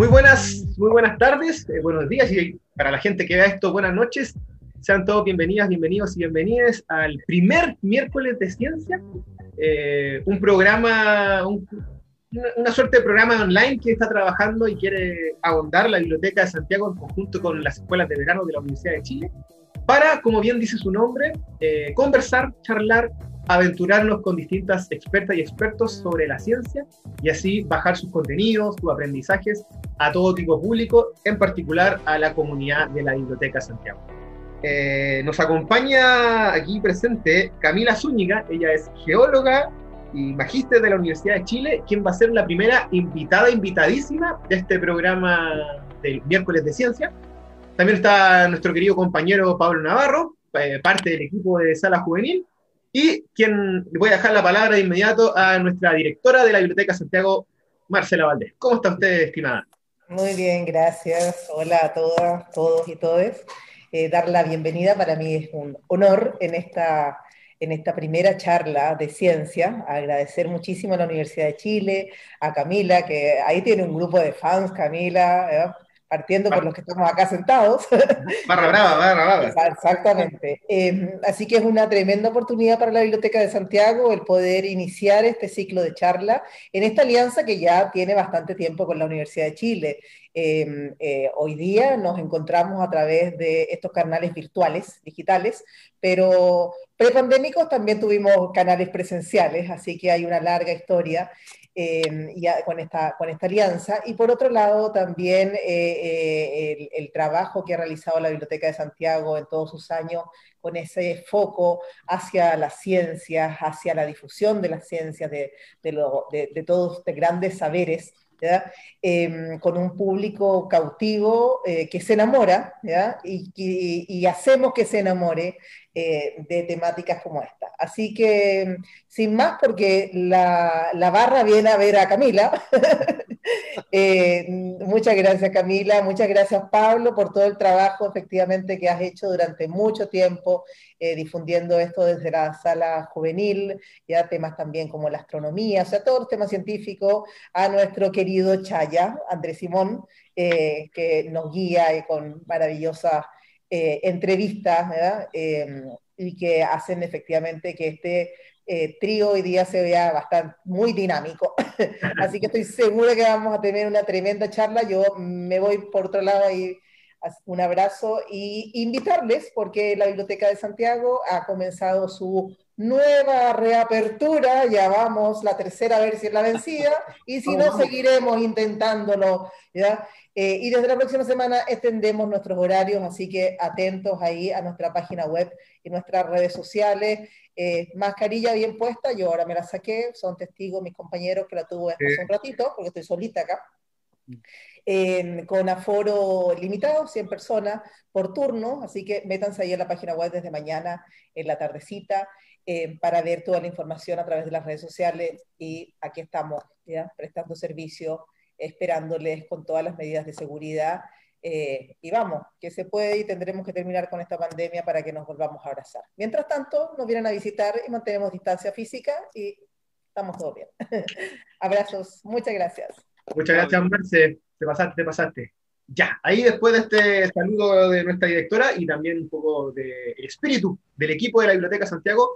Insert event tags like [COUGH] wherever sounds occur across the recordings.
Muy buenas, muy buenas tardes, eh, buenos días y para la gente que vea esto, buenas noches. Sean todos bienvenidas, bienvenidos y bienvenidas al primer miércoles de ciencia, eh, un programa, una, suerte de programa online que está trabajando y quiere ahondar la Biblioteca de Santiago en conjunto con las escuelas de verano de la Universidad de Chile, para, como bien dice su nombre, eh, conversar, charlar, aventurarnos con distintas expertas y expertos sobre la ciencia y así bajar sus contenidos, sus aprendizajes a todo tipo público, en particular a la comunidad de la Biblioteca Santiago. Eh, nos acompaña aquí presente Camila Zúñiga, ella es geóloga y magíster de la Universidad de Chile, quien va a ser la primera invitada, invitadísima de este programa del miércoles de ciencia. También está nuestro querido compañero Pablo Navarro, eh, parte del equipo de Sala Juvenil, y quien voy a dejar la palabra de inmediato a nuestra directora de la Biblioteca Santiago, Marcela Valdés. ¿Cómo está usted, estimada? Muy bien, gracias. Hola a todas, todos y todes. Eh, dar la bienvenida para mí es un honor en esta, en esta primera charla de ciencia. Agradecer muchísimo a la Universidad de Chile, a Camila, que ahí tiene un grupo de fans, Camila. ¿eh? Partiendo por los que estamos acá sentados. [LAUGHS] Barra brava, barra brava. Exactamente. Em, así que es una tremenda oportunidad para la Biblioteca de Santiago el poder iniciar este ciclo de charla en esta alianza que ya tiene bastante tiempo con la Universidad de Chile. Em, eh, hoy día nos encontramos a través de estos canales virtuales, digitales, pero prepandémicos también tuvimos canales presenciales, así que hay una larga historia Em, con, esta, con esta alianza. Y por otro lado, también eh, eh, el, trabajo que ha realizado la Biblioteca de Santiago en todos sus años con ese foco hacia las ciencias, hacia la difusión de las ciencias, de, de, todos estos grandes saberes. Em, con un público cautivo eh, que se enamora y, y, hacemos que se enamore eh, de temáticas como esta. Así que, sin más, porque la, la barra viene a ver a Camila. [LAUGHS] Eh, muchas gracias, Camila. Muchas gracias, Pablo, por todo el trabajo efectivamente que has hecho durante mucho tiempo eh, difundiendo esto desde la sala juvenil, ya temas también como la astronomía, o sea, todos los temas científicos, a nuestro querido Chaya, Andrés Simón, que nos guía con maravillosas eh, entrevistas em, y que hacen efectivamente que este eh, trío hoy día se vea bastante muy dinámico. [LAUGHS] Así que estoy segura que vamos a tener una tremenda charla. Yo me voy por otro lado y un abrazo y invitarles porque la Biblioteca de Santiago ha comenzado su nueva reapertura, ya vamos, la tercera a ver si es la vencida, y si no, [LAUGHS] seguiremos intentándolo, ¿ya? Eh, y desde la próxima semana extendemos nuestros horarios, así que atentos ahí a nuestra página web y nuestras redes sociales. Eh, mascarilla bien puesta, yo ahora me la saqué, son testigos mis compañeros que la tuve hace un ratito, porque estoy solita acá. Con aforo limitado, 100 personas por turno, así que métanse ahí en la página web desde mañana en la tardecita eh, para ver toda la información a través de las redes sociales y aquí estamos ¿ya? prestando servicio esperándoles con todas las medidas de seguridad. Eh, y vamos, que se puede y tendremos que terminar con esta pandemia para que nos volvamos a abrazar. Mientras tanto, nos vienen a visitar y mantenemos distancia física y estamos todo bien. [LAUGHS] Abrazos, muchas gracias. Muchas gracias, Marce. Te pasaste, te pasaste. Ya, ahí después de este saludo de nuestra directora y también un poco del espíritu del equipo de la Biblioteca Santiago,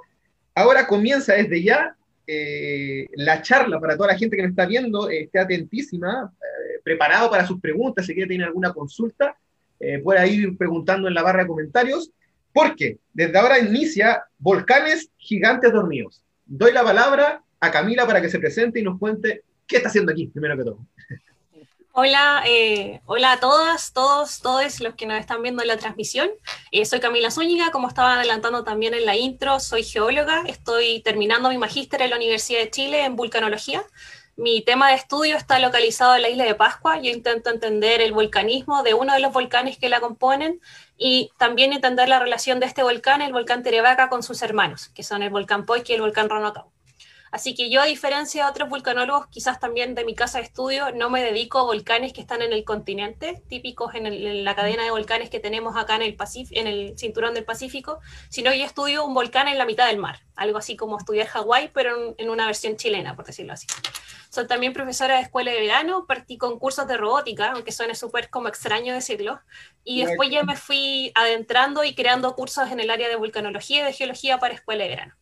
ahora comienza desde ya eh, la charla para toda la gente que nos está viendo, eh, esté atentísima, eh, preparado para sus preguntas, si quiere tener alguna consulta, puede ir preguntando en la barra de comentarios, porque desde ahora inicia Volcanes Gigantes Dormidos. Doy la palabra a Camila para que se presente y nos cuente qué está haciendo aquí, primero que todo. Hola, eh, hola a todas, todos, todos los que nos están viendo en la transmisión. Eh, soy Camila Zúñiga, como estaba adelantando también en la intro, soy geóloga, estoy terminando mi magíster en la Universidad de Chile en vulcanología. Mi tema de estudio está localizado en la isla de Pascua. Yo intento entender el volcanismo de uno de los volcanes que la componen y también entender la relación de este volcán, el volcán Terevaca, con sus hermanos, que son el volcán Poique y el volcán Ronotau. Así que yo, a diferencia de otros vulcanólogos, quizás también de mi casa de estudio, no me dedico a volcanes que están en el continente, típicos en, la cadena de volcanes que tenemos acá en el, en el cinturón del Pacífico, sino yo estudio un volcán en la mitad del mar, algo así como estudiar Hawái, pero en, una versión chilena, por decirlo así. Soy también profesora de escuela de verano, partí con cursos de robótica, aunque suene súper como extraño decirlo, y después ya me fui adentrando y creando cursos en el área de vulcanología y de geología para escuela de verano.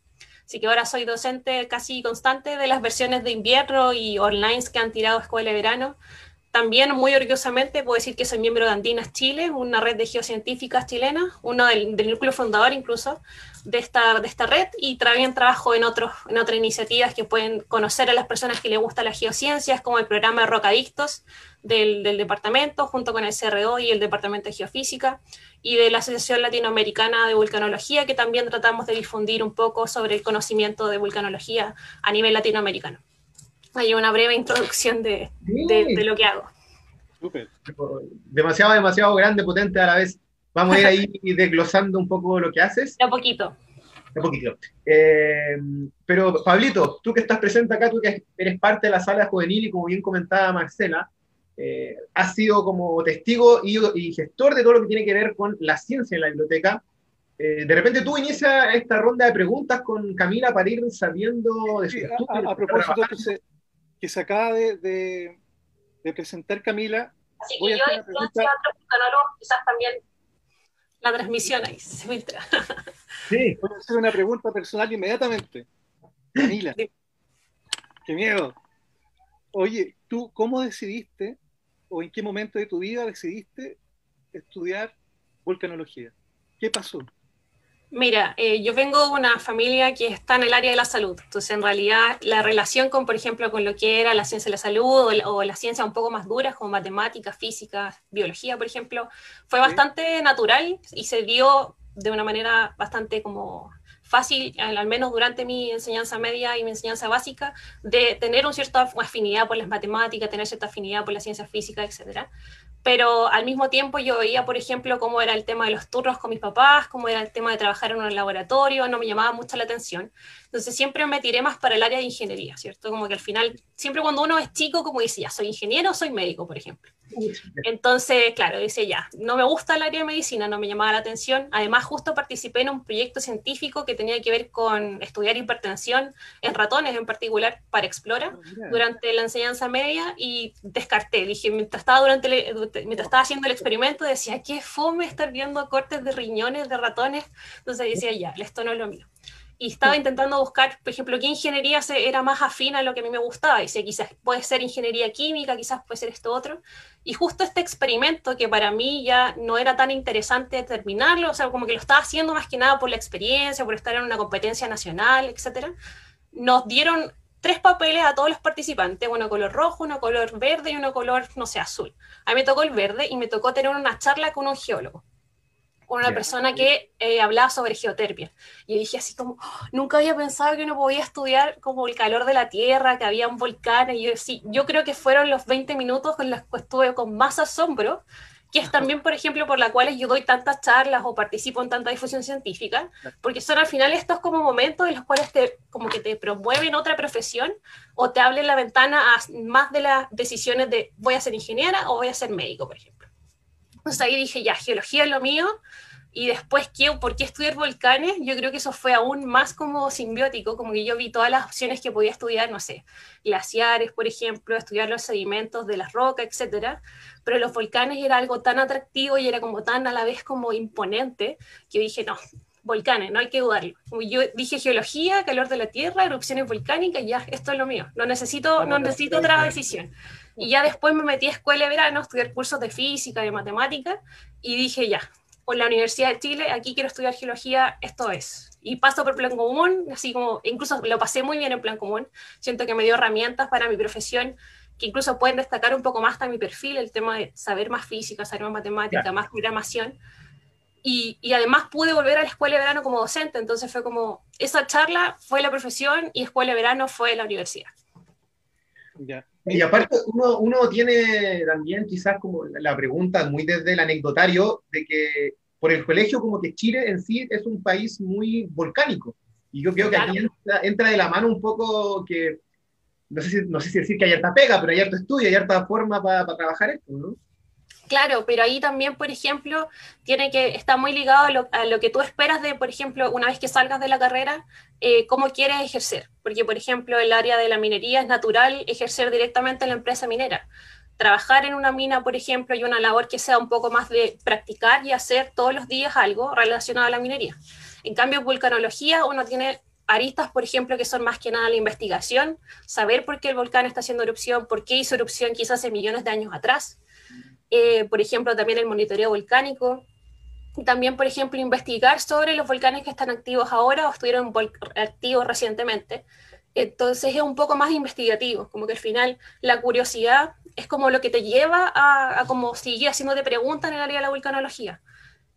Así que ahora soy docente casi constante de las versiones de invierno y online que han tirado escuela de verano. También muy orgullosamente puedo decir que soy miembro de Andinas Chile, una red de geocientíficas chilenas, uno del, núcleo fundador incluso, de esta, de esta red y también trabajo en, otros, en otras iniciativas que pueden conocer a las personas que les gustan las geociencias, como el programa Rocadictos del, del departamento, junto con el CRO y el Departamento de Geofísica, y de la Asociación Latinoamericana de Vulcanología, que también tratamos de difundir un poco sobre el conocimiento de vulcanología a nivel latinoamericano. Hay una breve introducción de, de, de lo que hago. Demasiado, demasiado grande, potente a la vez. Vamos a ir ahí [LAUGHS] desglosando un poco lo que haces. De a poquito. De a poquito. Eh, pero, Pablito, tú que estás presente acá, tú que eres parte de la sala juvenil y como bien comentaba Marcela, eh, has sido como testigo y, gestor de todo lo que tiene que ver con la ciencia en la biblioteca. Eh, de repente tú inicias esta ronda de preguntas con Camila para ir sabiendo de su sí, a, a, propósito que se, que se acaba de, de, de presentar Camila, Así que yo, a hacer una pregunta... quizás también la transmisión ahí se filtra. [LAUGHS] Sí. Voy a hacer una pregunta personal inmediatamente. Camila. Qué miedo. Oye, ¿tú cómo decidiste o en qué momento de tu vida decidiste estudiar vulcanología? ¿Qué pasó? Mira, eh, yo vengo de una familia que está en el área de la salud, entonces en realidad la relación con, por ejemplo, con lo que era la ciencia de la salud o, o la ciencia un poco más duras como matemáticas, física, biología, por ejemplo, fue ¿Sí? bastante natural y se dio de una manera bastante como fácil, al menos durante mi enseñanza media y mi enseñanza básica, de tener una cierta afinidad por las matemáticas, tener cierta afinidad por la ciencia física, etcétera pero al mismo tiempo yo veía, por ejemplo, cómo era el tema de los turnos con mis papás, cómo era el tema de trabajar en un laboratorio, no me llamaba mucho la atención. Entonces siempre me tiré más para el área de ingeniería, ¿cierto? Como que al final, siempre cuando uno es chico, como dice, soy ingeniero soy médico, por ejemplo. Entonces, claro, dice ya, no me gusta el área de medicina, no me llamaba la atención. Además, justo participé en un proyecto científico que tenía que ver con estudiar hipertensión en ratones en particular para Explora oh, durante la enseñanza media y descarté. Dije, mientras estaba, durante el, mientras estaba haciendo el experimento, decía, qué fome estar viendo cortes de riñones de ratones. Entonces decía, ya, esto no es lo mío y estaba intentando buscar, por ejemplo, qué ingeniería era más afín a lo que a mí me gustaba. Y decía, quizás puede ser ingeniería química, quizás puede ser esto otro. Y justo este experimento, que para mí ya no era tan interesante terminarlo, o sea, como que lo estaba haciendo más que nada por la experiencia, por estar en una competencia nacional, etcétera, nos dieron tres papeles a todos los participantes, uno color rojo, uno color verde y uno color, no sé, azul. A mí me tocó el verde y me tocó tener una charla con un geólogo con una yeah. persona que eh, hablaba sobre geotermia. Y dije así como, oh, nunca había pensado que uno podía estudiar como el calor de la Tierra, que había un volcán. Y yo, sí, yo creo que fueron los 20 minutos con los que estuve con más asombro, que es también, por ejemplo, por la cual yo doy tantas charlas o participo en tanta difusión científica, porque son al final estos como momentos en los cuales te, como que te promueven otra profesión o te abren la ventana a más de las decisiones de voy a ser ingeniera o voy a ser médico, por ejemplo. Entonces ahí dije, ya, geología es lo mío, y después, ¿qué, ¿por qué estudiar volcanes? Yo creo que eso fue aún más como simbiótico, como que yo vi todas las opciones que podía estudiar, no sé, glaciares, por ejemplo, estudiar los sedimentos de las rocas, etcétera. Pero los volcanes era algo tan atractivo y era como tan a la vez como imponente, que yo dije, no, volcanes, no hay que dudarlo. Como yo dije geología, calor de la Tierra, erupciones volcánicas, ya, esto es lo mío. No necesito, no necesito otra decisión. Y ya después me metí a escuela de verano a estudiar cursos de física, de matemática, y dije, ya, por la Universidad de Chile, aquí quiero estudiar geología, esto es. Y paso por plan común, así como, incluso lo pasé muy bien en plan común, siento que me dio herramientas para mi profesión, que incluso pueden destacar un poco más a mi perfil, el tema de saber más física, saber más matemática, más programación. Y, y, además pude volver a la escuela de verano como docente, entonces fue como, esa charla fue la profesión y escuela de verano fue la universidad. Ya. Y aparte, uno, uno, tiene también quizás como la pregunta muy desde el anecdotario de que por el colegio como que Chile en sí es un país muy volcánico. Y yo creo que aquí entra, de la mano un poco que, no sé, si, no sé si decir que hay harta pega, pero hay harto estudio, hay harta forma para trabajar esto, ¿no? Claro, pero ahí también, por ejemplo, tiene que está muy ligado a lo, que tú esperas de, por ejemplo, una vez que salgas de la carrera, eh, cómo quieres ejercer. Porque, por ejemplo, el área de la minería es natural ejercer directamente en la empresa minera. Trabajar en una mina, por ejemplo, y una labor que sea un poco más de practicar y hacer todos los días algo relacionado a la minería. En cambio, vulcanología, uno tiene aristas, por ejemplo, que son más que nada la investigación, saber por qué el volcán está haciendo erupción, por qué hizo erupción quizás hace millones de años atrás eh, por ejemplo, también el monitoreo volcánico, y también, por ejemplo, investigar sobre los volcanes que están activos ahora o estuvieron activos recientemente. Entonces es un poco más investigativo, como que al final la curiosidad es como lo que te lleva a, como seguir haciéndote preguntas en el área de la volcanología.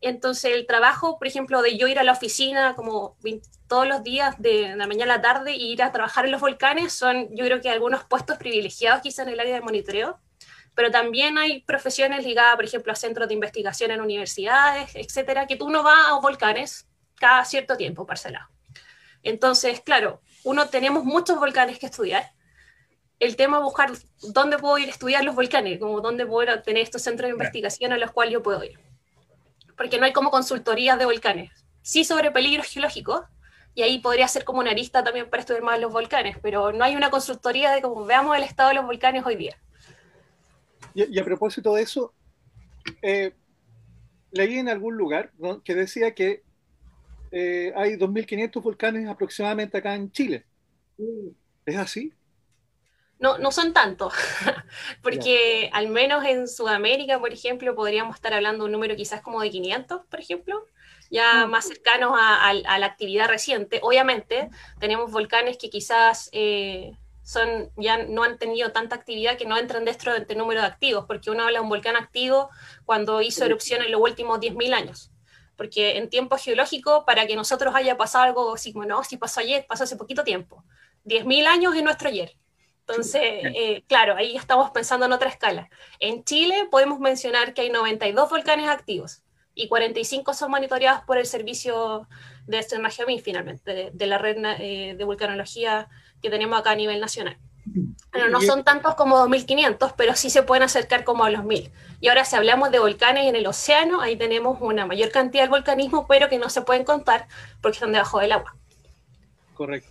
Entonces el trabajo, por ejemplo, de yo ir a la oficina como todos los días de, la mañana a la tarde e ir a trabajar en los volcanes son yo creo que algunos puestos privilegiados quizá en el área de monitoreo, pero también hay profesiones ligadas, por ejemplo, a centros de investigación en universidades, etcétera, que tú no vas a volcanes cada cierto tiempo parcelado. Entonces, claro, uno tenemos muchos volcanes que estudiar. El tema es buscar dónde puedo ir a estudiar los volcanes, como dónde puedo tener estos centros de investigación a los cuales yo puedo ir. Porque no hay como consultorías de volcanes. Sí sobre peligros geológicos, y ahí podría ser como una arista también para estudiar más los volcanes, pero no hay una consultoría de cómo veamos el estado de los volcanes hoy día. Y, a propósito de eso, eh, leí en algún lugar que decía que eh, hay 2.500 volcanes aproximadamente acá en Chile. Mm. ¿Es así? No, no son tantos, [LAUGHS] porque al menos en Sudamérica, por ejemplo, podríamos estar hablando de un número quizás como de 500, por ejemplo, ya mm. más cercanos a, la actividad reciente. Obviamente, tenemos volcanes que quizás eh, son, ya no han tenido tanta actividad que no entran dentro del este número de activos, porque uno habla de un volcán activo cuando hizo erupción en los últimos 10.000 años. Porque en tiempo geológico, para que nosotros haya pasado algo así como, no, si pasó ayer, pasó hace poquito tiempo. 10.000 años es nuestro ayer. Entonces, eh, claro, ahí estamos pensando en otra escala. En Chile podemos mencionar que hay 92 volcanes activos y 45 son monitoreados por el servicio de CERNAGEOMIN, finalmente, de, la red eh, de vulcanología que tenemos acá a nivel nacional. [LAUGHS] Bueno, no son tantos como 2.500, pero sí se pueden acercar como a los 1.000. Y ahora si hablamos de volcanes en el océano, ahí tenemos una mayor cantidad de volcanismo, pero que no se pueden contar porque están debajo del agua. Correcto.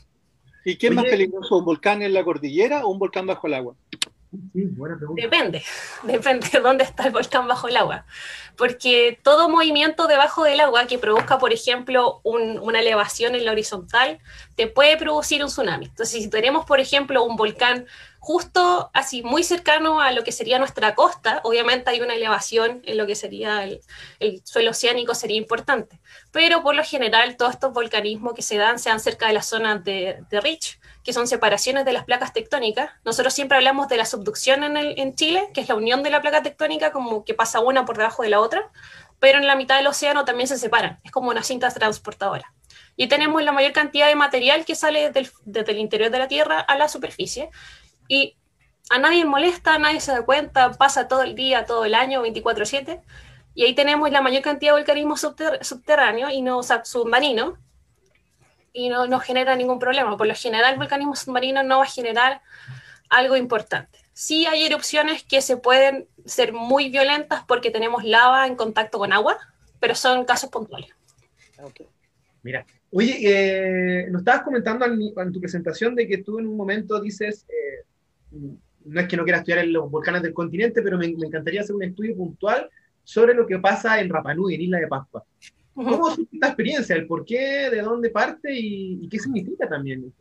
¿Y qué es más peligroso, un volcán en la cordillera o un volcán bajo el agua? Depende, [LAUGHS] depende de dónde está el volcán bajo el agua. Porque todo movimiento debajo del agua que produzca, por ejemplo, una elevación en la horizontal, te puede producir un tsunami. Entonces, si tenemos, por ejemplo, un volcán justo así, muy cercano a lo que sería nuestra costa, obviamente hay una elevación en lo que sería el, suelo oceánico, sería importante. Pero por lo general, todos estos volcanismos que se dan se dan cerca de las zonas de, de Rich, que son separaciones de las placas tectónicas. Nosotros siempre hablamos de la subducción en, en Chile, que es la unión de la placa tectónica, como que pasa una por debajo de la otra, pero en la mitad del océano también se separan, es como una cinta transportadora. Y tenemos la mayor cantidad de material que sale desde el interior de la Tierra a la superficie. Y a nadie molesta, a nadie se da cuenta, pasa todo el día, todo el año, 24/7. Y ahí tenemos la mayor cantidad de volcanismo subterráneo y no submarino, y no, no genera ningún problema. Por lo general, el volcanismo submarino no va a generar algo importante. Sí hay erupciones que se pueden ser muy violentas porque tenemos lava en contacto con agua, pero son casos puntuales. Mira, oye, eh, nos estabas comentando en, tu presentación de que tú en un momento dices, eh, no es que no quiera estudiar en los volcanes del continente, pero me, me, encantaría hacer un estudio puntual sobre lo que pasa en Rapanui, en Isla de Pascua. ¿Cómo es esta experiencia? ¿El por qué? ¿De dónde parte? ¿Y, qué significa también?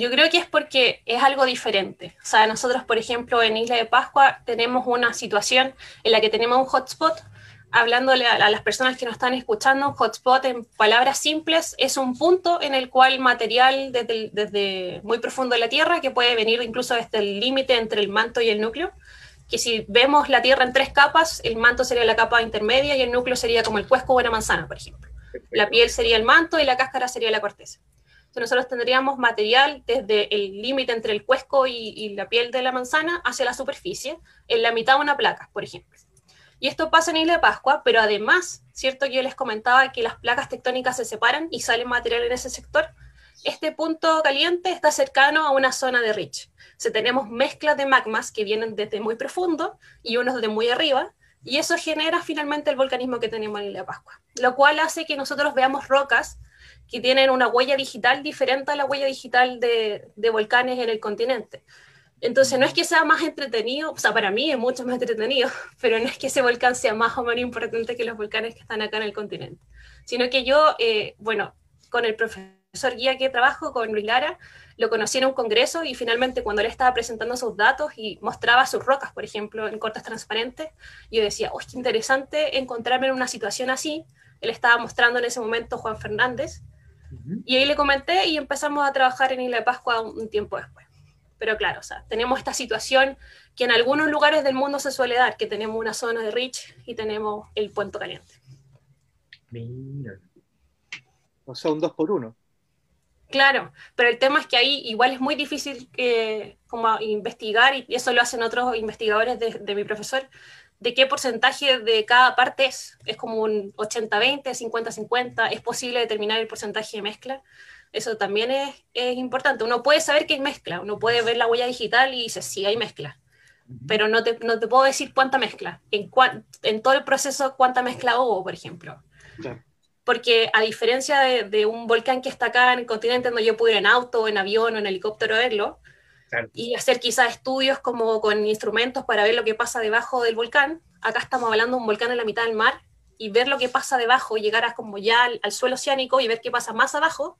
Yo creo que es porque es algo diferente. O sea, nosotros, por ejemplo, en Isla de Pascua tenemos una situación en la que tenemos un hotspot. Hablándole a, las personas que nos están escuchando, un hotspot en palabras simples es un punto en el cual material desde, desde muy profundo de la Tierra, que puede venir incluso desde el límite entre el manto y el núcleo, que si vemos la Tierra en tres capas, el manto sería la capa intermedia y el núcleo sería como el cuesco o una manzana, por ejemplo. La piel sería el manto y la cáscara sería la corteza. Entonces nosotros tendríamos material desde el límite entre el cuesco y, la piel de la manzana hacia la superficie, en la mitad de una placa, por ejemplo. Y esto pasa en Isla de Pascua, pero además, ¿cierto? Yo les comentaba que las placas tectónicas se separan y sale material en ese sector. Este punto caliente está cercano a una zona de Rich. O tenemos mezclas de magmas que vienen desde muy profundo y unos de muy arriba, y eso genera finalmente el volcanismo que tenemos en de Pascua, lo cual hace que nosotros veamos rocas que tienen una huella digital diferente a la huella digital de, de volcanes en el continente. Entonces, no es que sea más entretenido, o sea, para mí es mucho más entretenido, [LAUGHS] pero no es que ese volcán sea más o menos importante que los volcanes que están acá en el continente, sino que yo, eh, bueno, con el profesor guía que trabajo, con Luis Lara, lo conocí en un congreso y finalmente cuando él estaba presentando sus datos y mostraba sus rocas, por ejemplo, en cortes transparentes, yo decía, oh, qué interesante encontrarme en una situación así. Él estaba mostrando en ese momento Juan Fernández, y ahí le comenté y empezamos a trabajar en Isla de Pascua un tiempo después. Pero claro, o sea, tenemos esta situación que en algunos lugares del mundo se suele dar, que tenemos una zona de Rich y tenemos el puente caliente. Mira. O sea, un dos por uno. Claro, pero el tema es que ahí igual es muy difícil eh, como investigar, y eso lo hacen otros investigadores de, de, mi profesor, de qué porcentaje de cada parte es. Es como un 80-20, 50-50, es posible determinar el porcentaje de mezcla. Eso también es, es, importante. Uno puede saber que hay mezcla, uno puede ver la huella digital y dice, sí, hay mezcla. Pero no te, no te puedo decir cuánta mezcla, en, en todo el proceso cuánta mezcla hubo, por ejemplo. Porque a diferencia de, de, un volcán que está acá en el continente donde yo puedo ir en auto, en avión o en helicóptero a verlo, claro. y hacer quizás estudios como con instrumentos para ver lo que pasa debajo del volcán, acá estamos hablando de un volcán en la mitad del mar, y ver lo que pasa debajo, llegar a como ya al, al suelo oceánico y ver qué pasa más abajo,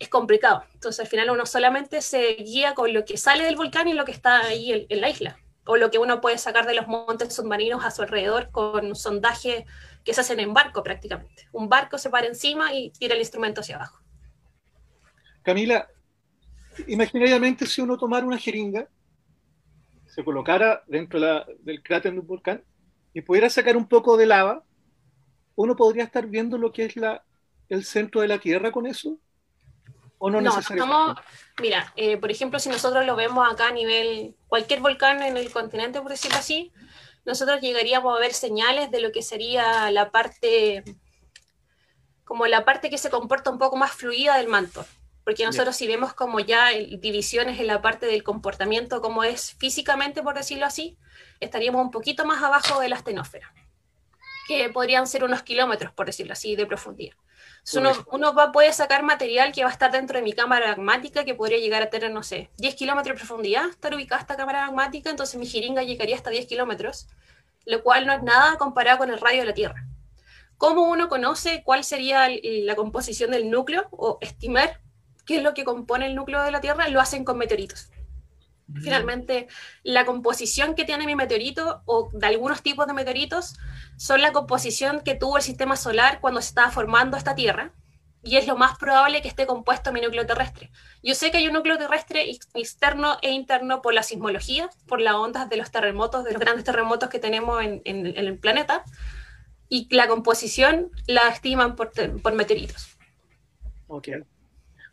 es complicado. Entonces al final uno solamente se guía con lo que sale del volcán y lo que está ahí en, en la isla, o lo que uno puede sacar de los montes submarinos a su alrededor con sondaje que se hacen en barco prácticamente. Un barco se para encima y tira el instrumento hacia abajo. Camila, imaginariamente si uno tomara una jeringa, se colocara dentro la, del cráter de un volcán y pudiera sacar un poco de lava, uno podría estar viendo lo que es la, el centro de la Tierra con eso. ¿O no, no necesariamente? mira, eh, por ejemplo, si nosotros lo vemos acá a nivel, cualquier volcán en el continente, por decirlo así, nosotros llegaríamos a ver señales de lo que sería la parte, como la parte que se comporta un poco más fluida del manto. Porque nosotros si vemos como ya divisiones en la parte del comportamiento, como es físicamente, por decirlo así, estaríamos un poquito más abajo de la astenósfera, que podrían ser unos kilómetros, por decirlo así, de profundidad. Uno, uno, va, puede sacar material que va a estar dentro de mi cámara magmática, que podría llegar a tener, no sé, 10 kilómetros de profundidad, estar ubicada esta cámara magmática, entonces mi jeringa llegaría hasta 10 kilómetros, lo cual no es nada comparado con el radio de la Tierra. ¿Cómo uno conoce cuál sería la composición del núcleo o estimar qué es lo que compone el núcleo de la Tierra? Lo hacen con meteoritos. Finalmente, la composición que tiene mi meteorito o de algunos tipos de meteoritos son la composición que tuvo el sistema solar cuando se estaba formando esta Tierra y es lo más probable que esté compuesto mi núcleo terrestre. Yo sé que hay un núcleo terrestre externo e interno por la sismología, por las ondas de los terremotos, de los grandes terremotos que tenemos en, en, en el planeta, y la composición la estiman por, por meteoritos. Ok.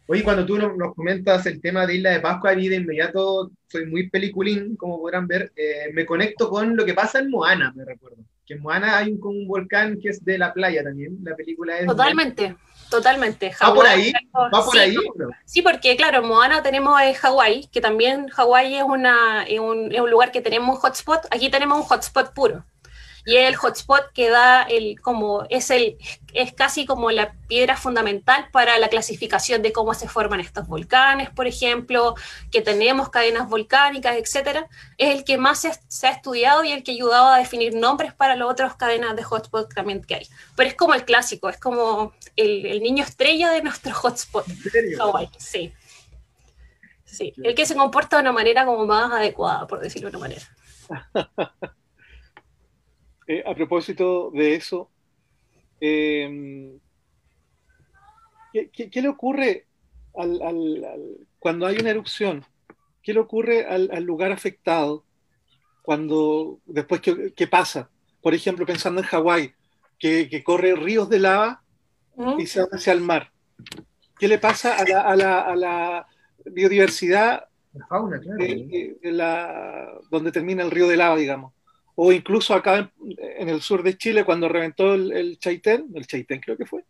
Oye, cuando tú nos, comentas el tema de Isla de Pascua, a mí de inmediato soy muy peliculín, como podrán ver. Eh, me conecto con lo que pasa en Moana, me recuerdo. Que en Moana hay un, un volcán que es de la playa también. La película es. Totalmente, de... totalmente. ¿Va por ahí? ¿Va por sí, ahí? Sí, porque claro, en Moana tenemos en Hawái, que también Hawái es, una, es, un, es un lugar que tenemos un hotspot. Aquí tenemos un hotspot puro y el hotspot que da el como es el es casi como la piedra fundamental para la clasificación de cómo se forman estos volcanes, por ejemplo, que tenemos cadenas volcánicas, etcétera, es el que más se, se, ha estudiado y el que ha ayudado a definir nombres para las otras cadenas de hotspot también que hay. Pero es como el clásico, es como el, el niño estrella de nuestro hotspot. Hawaii, sí. Sí, el que se comporta de una manera como más adecuada, por decirlo de una manera. [LAUGHS] Eh, a propósito de eso, eh, ¿qué, qué, qué, le ocurre al, al, al, cuando hay una erupción? ¿Qué le ocurre al, lugar afectado cuando después qué pasa? Por ejemplo, pensando en Hawái, que, que, corre ríos de lava y se va hacia el mar. ¿Qué le pasa a la, a la, a la biodiversidad la fauna, claro. de, de la, donde termina el río de lava, digamos? O incluso acá en, el sur de Chile cuando reventó el, Chaitén, el Chaitén creo que fue,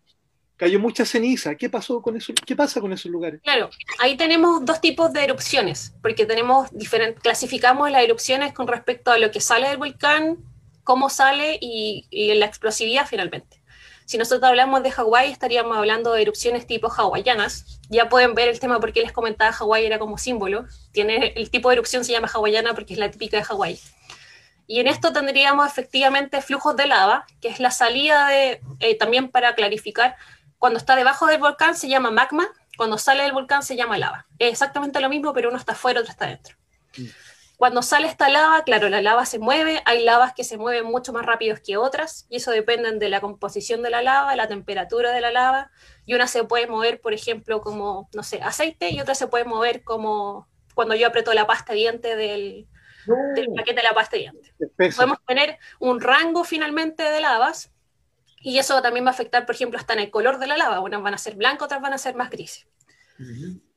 cayó mucha ceniza. ¿Qué pasó con eso? ¿Qué pasa con esos lugares? Claro, ahí tenemos dos tipos de erupciones, porque tenemos diferentes, clasificamos las erupciones con respecto a lo que sale del volcán, cómo sale y, y la explosividad finalmente. Si nosotros hablamos de Hawái, estaríamos hablando de erupciones tipo hawaianas. Ya pueden ver el tema porque les comentaba Hawái era como símbolo. Tiene, el tipo de erupción se llama hawaiana porque es la típica de Hawái. Y en esto tendríamos efectivamente flujos de lava, que es la salida de, eh, también para clarificar, cuando está debajo del volcán se llama magma, cuando sale del volcán se llama lava. Es exactamente lo mismo, pero uno está afuera, otro está dentro. Mm. Cuando sale esta lava, claro, la lava se mueve, hay lavas que se mueven mucho más rápido que otras, y eso depende de la composición de la lava, la temperatura de la lava, y una se puede mover, por ejemplo, como, no sé, aceite, y otra se puede mover como cuando yo aprieto la pasta de diente del, del paquete de la pasta de diente. Podemos tener un rango finalmente de lavas, y eso también va a afectar, por ejemplo, hasta en el color de la lava, unas van a ser blancas, otras van a ser más grises.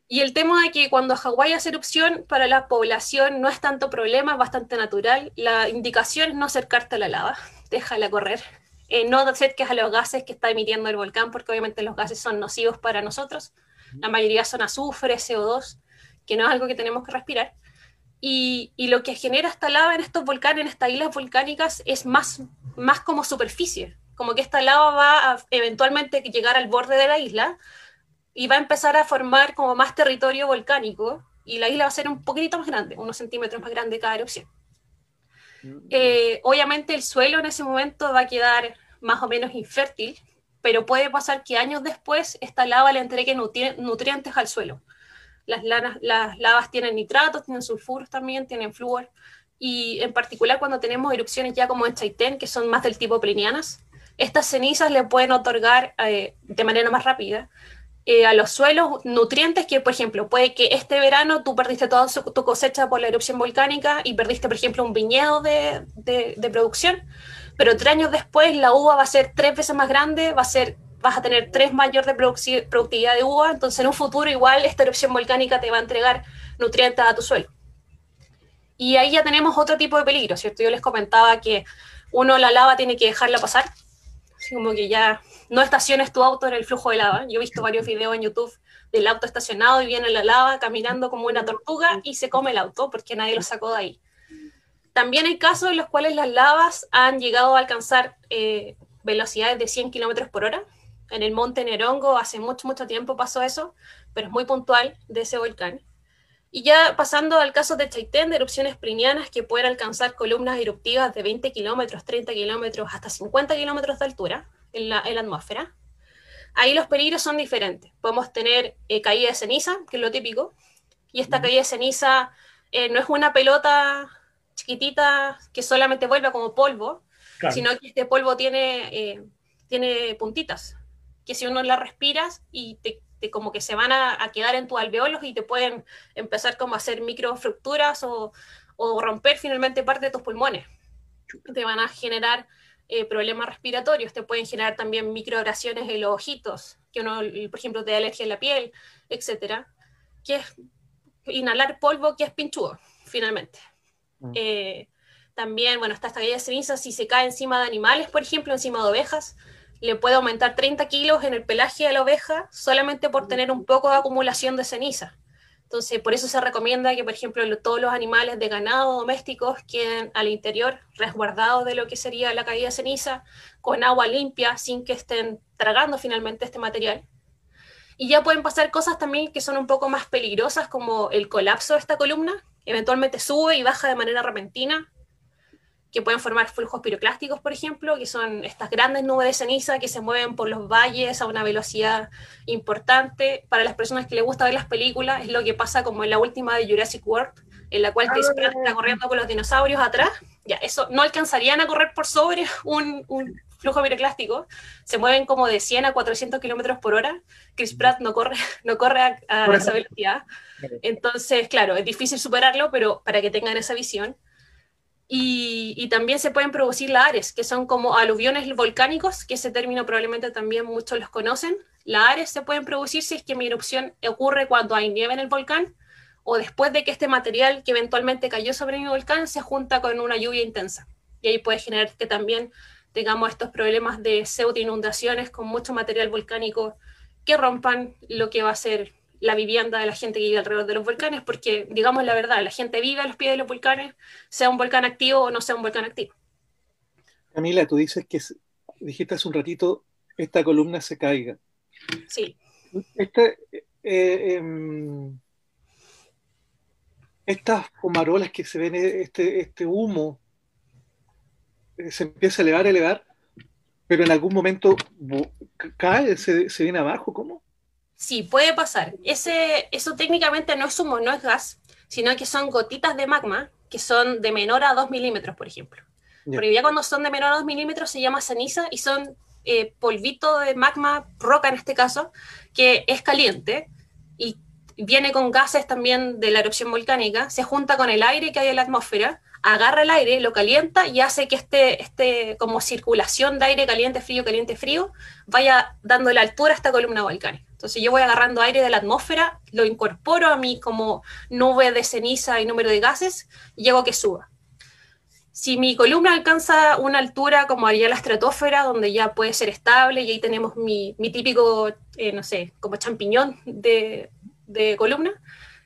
Y el tema de que cuando Hawái hace erupción, para la población no es tanto problema, es bastante natural. La indicación es no acercarte a la lava, déjala correr. Eh, no acerques a los gases que está emitiendo el volcán, porque obviamente los gases son nocivos para nosotros. La mayoría son azufre, CO2, que no es algo que tenemos que respirar. Y, y, lo que genera esta lava en estos volcanes, en estas islas volcánicas, es más, más como superficie. Como que esta lava va a eventualmente llegar al borde de la isla, y va a empezar a formar como más territorio volcánico y la isla va a ser un poquitito más grande, unos centímetros más grande cada erupción. Mm. Eh, obviamente el suelo en ese momento va a quedar más o menos infértil, pero puede pasar que años después esta lava le entregue nutrientes al suelo. Las, las lavas tienen nitratos, tienen sulfuros también, tienen flúor, y en particular cuando tenemos erupciones ya como en Chaitén, que son más del tipo plinianas, estas cenizas le pueden otorgar eh, de manera más rápida eh, a los suelos nutrientes que, por ejemplo, puede que este verano tú perdiste toda tu cosecha por la erupción volcánica y perdiste, por ejemplo, un viñedo de, de, producción, pero tres años después la uva va a ser tres veces más grande, va a ser, vas a tener tres mayor de productividad de uva, entonces en un futuro igual esta erupción volcánica te va a entregar nutrientes a tu suelo. Y ahí ya tenemos otro tipo de peligro, ¿cierto? Yo les comentaba que uno la lava tiene que dejarla pasar, así como que ya no estaciones tu auto en el flujo de lava. Yo he visto varios videos en YouTube del auto estacionado y viene la lava caminando como una tortuga y se come el auto porque nadie lo sacó de ahí. También hay casos en los cuales las lavas han llegado a alcanzar eh, velocidades de 100 kilómetros por hora. En el monte Nerongo hace mucho, mucho tiempo pasó eso, pero es muy puntual de ese volcán. Y ya pasando al caso de Chaitén, de erupciones prinianas que pueden alcanzar columnas eruptivas de 20 kilómetros, 30 kilómetros, hasta 50 kilómetros de altura, en la, atmósfera. Ahí los peligros son diferentes. Podemos tener eh, caída de ceniza, que es lo típico, y esta caída de ceniza eh, no es una pelota chiquitita que solamente vuelve como polvo, sino que este polvo tiene, eh, tiene puntitas, que si uno la respiras y te, como que se van a, quedar en tus alveolos y te pueden empezar como a hacer microfracturas o, o romper finalmente parte de tus pulmones. Te van a generar eh, problemas respiratorios, te pueden generar también microabrasiones en los ojitos, que uno, por ejemplo, te da alergia en la piel, etcétera, que es inhalar polvo que es pinchudo, finalmente. Mm. Eh, también, bueno, está esta caída de ceniza, si se cae encima de animales, por ejemplo, encima de ovejas, le puede aumentar 30 kilos en el pelaje de la oveja solamente por tener un poco de acumulación de ceniza. Entonces, por eso se recomienda que, por ejemplo, todos los animales de ganado domésticos queden al interior, resguardados de lo que sería la caída de ceniza, con agua limpia, sin que estén tragando finalmente este material. Y ya pueden pasar cosas también que son un poco más peligrosas, como el colapso de esta columna, eventualmente sube y baja de manera repentina, que pueden formar flujos piroclásticos, por ejemplo, que son estas grandes nubes de ceniza que se mueven por los valles a una velocidad importante. Para las personas que les gusta ver las películas, es lo que pasa como en la última de Jurassic World, en la cual Chris ah. Pratt está corriendo con los dinosaurios atrás. Ya, eso no alcanzarían a correr por sobre [LAUGHS] un, un flujo piroclástico. Se mueven como de 100 a 400 kilómetros por hora. Chris Pratt no corre, [LAUGHS] no corre a, a esa velocidad. Entonces, claro, es difícil superarlo, pero para que tengan esa visión. Y, también se pueden producir lahares, que son como aluviones volcánicos, que ese término probablemente también muchos los conocen. Lahares se pueden producir si es que mi erupción ocurre cuando hay nieve en el volcán o después de que este material que eventualmente cayó sobre mi volcán se junta con una lluvia intensa. Y ahí puede generar que también tengamos estos problemas de pseudo inundaciones con mucho material volcánico que rompan lo que va a ser la vivienda de la gente que vive alrededor de los volcanes, porque digamos la verdad, la gente vive a los pies de los volcanes, sea un volcán activo o no sea un volcán activo. Camila, tú dices que dijiste hace un ratito, esta columna se caiga. Sí. Este, eh, em, estas fumarolas que se ven, este, este humo, eh, se empieza a elevar, a elevar, pero en algún momento cae, se, se viene abajo, ¿cómo? Sí, puede pasar. Ese, eso técnicamente no es humo, no es gas, sino que son gotitas de magma que son de menor a 2 milímetros, por ejemplo. Porque ya cuando son de menor a 2 milímetros se llama ceniza y son eh, polvito de magma, roca en este caso, que es caliente y viene con gases también de la erupción volcánica, se junta con el aire que hay en la atmósfera, agarra el aire, lo calienta y hace que este, este como circulación de aire caliente, frío, caliente, frío, vaya dando la altura a esta columna volcánica. Entonces yo voy agarrando aire de la atmósfera, lo incorporo a mí como nube de ceniza y número de gases y llego a que suba. Si mi columna alcanza una altura como haría la estratosfera, donde ya puede ser estable y ahí tenemos mi, típico, eh, no sé, como champiñón de, de columna,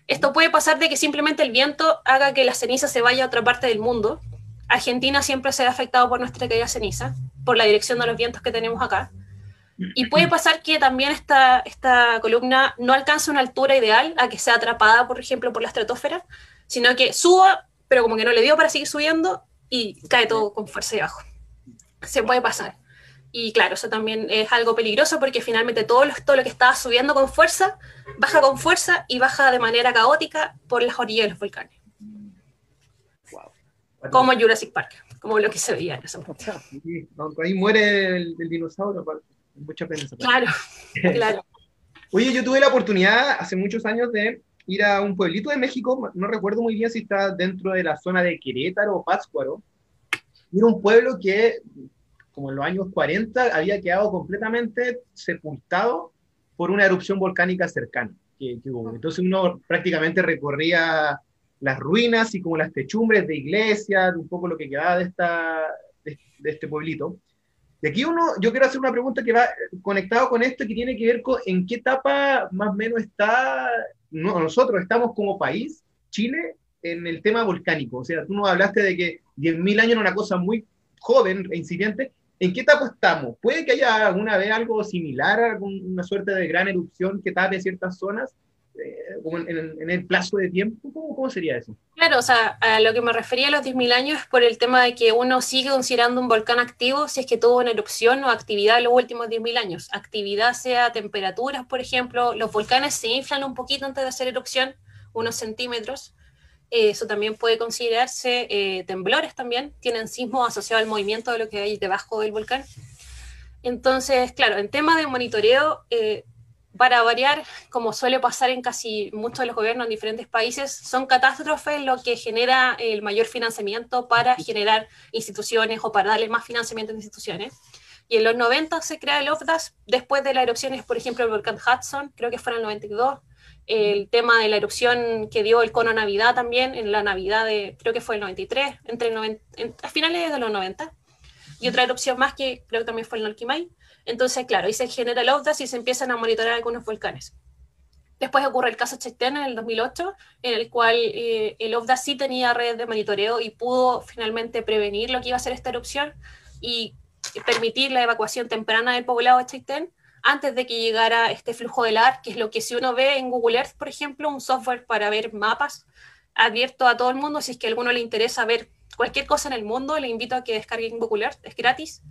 esto puede pasar de que simplemente el viento haga que la ceniza se vaya a otra parte del mundo. Argentina siempre se ha afectado por nuestra caída ceniza, por la dirección de los vientos que tenemos acá. Y puede [LAUGHS] pasar que también esta, esta columna no alcance una altura ideal a que sea atrapada, por ejemplo, por la estratosfera, sino que suba, pero como que no le dio para seguir subiendo y cae todo con fuerza abajo. Se puede pasar. Y claro, eso también es algo peligroso porque finalmente todo lo, todo lo que estaba subiendo con fuerza, baja con fuerza y baja de manera caótica por las orillas de los volcanes. Como Jurassic Park, como lo que se veía en ese momento. ahí muere el, el dinosaurio, mucha pena. Claro, [LAUGHS] claro. Oye, yo tuve la oportunidad hace muchos años de ir a un pueblito de México, no recuerdo muy bien si está dentro de la zona de Querétaro o Pátzcuaro. Era un pueblo que, como en los años 40, había quedado completamente sepultado por una erupción volcánica cercana que, hubo. Entonces uno prácticamente recorría las ruinas y como las techumbres de iglesias, un poco lo que quedaba de, esta, de este pueblito. De aquí uno, yo quiero hacer una pregunta que va conectado con esto, que tiene que ver con en qué etapa más o menos está, nosotros estamos como país, Chile, en el tema volcánico. O sea, tú nos hablaste de que 10.000 años era una cosa muy joven e incipiente. ¿En qué etapa estamos? ¿Puede que haya alguna vez algo similar, alguna suerte de gran erupción que tape ciertas zonas? Eh, en, el plazo de tiempo? ¿Cómo, sería eso? Claro, o sea, a lo que me refería a los 10.000 años es por el tema de que uno sigue considerando un volcán activo si es que tuvo una erupción o actividad en los últimos 10.000 años. Actividad sea temperaturas, por ejemplo, los volcanes se inflan un poquito antes de hacer erupción, unos centímetros. Eso también puede considerarse eh, temblores también, tienen sismos asociados al movimiento de lo que hay debajo del volcán. Entonces, claro, en tema de monitoreo, eh, para variar, como suele pasar en casi muchos de los gobiernos en diferentes países, son catástrofes lo que genera el mayor financiamiento para generar instituciones o para darle más financiamiento a instituciones. Y en los 90 se crea el OFDAS, después de las erupciones, por ejemplo, el volcán Hudson, creo que fue en el 92, el tema de la erupción que dio el cono Navidad también, en la Navidad de, creo que fue el 93, entre el 90, a finales de los 90, y otra erupción más que creo que también fue el Nolquimay, entonces, claro, ahí se genera el OVDAS y se empiezan a monitorear algunos volcanes. Después ocurre el caso Chaitén en el 2008, en el cual eh, el OVDAS sí tenía redes de monitoreo y pudo finalmente prevenir lo que iba a ser esta erupción y permitir la evacuación temprana del poblado de Chaitén antes de que llegara este flujo del AR, que es lo que si uno ve en Google Earth, por ejemplo, un software para ver mapas abierto a todo el mundo, si es que a alguno le interesa ver cualquier cosa en el mundo, le invito a que descarguen Google Earth, es gratis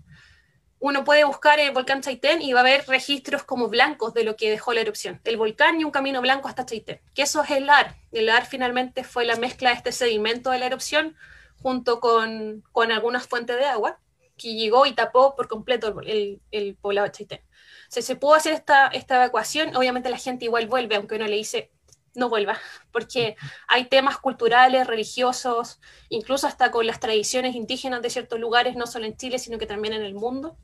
uno puede buscar el volcán Chaitén y va a ver registros como blancos de lo que dejó la erupción. El volcán y un camino blanco hasta Chaitén. Que eso es el AR. El AR finalmente fue la mezcla de este sedimento de la erupción junto con, con algunas fuentes de agua que llegó y tapó por completo el, el poblado de Chaitén. Si se pudo hacer esta, esta evacuación, obviamente la gente igual vuelve, aunque uno le dice no vuelva, [LAUGHS] porque hay temas culturales, religiosos, incluso hasta con las tradiciones indígenas de ciertos lugares, no solo en Chile, sino que también en el mundo,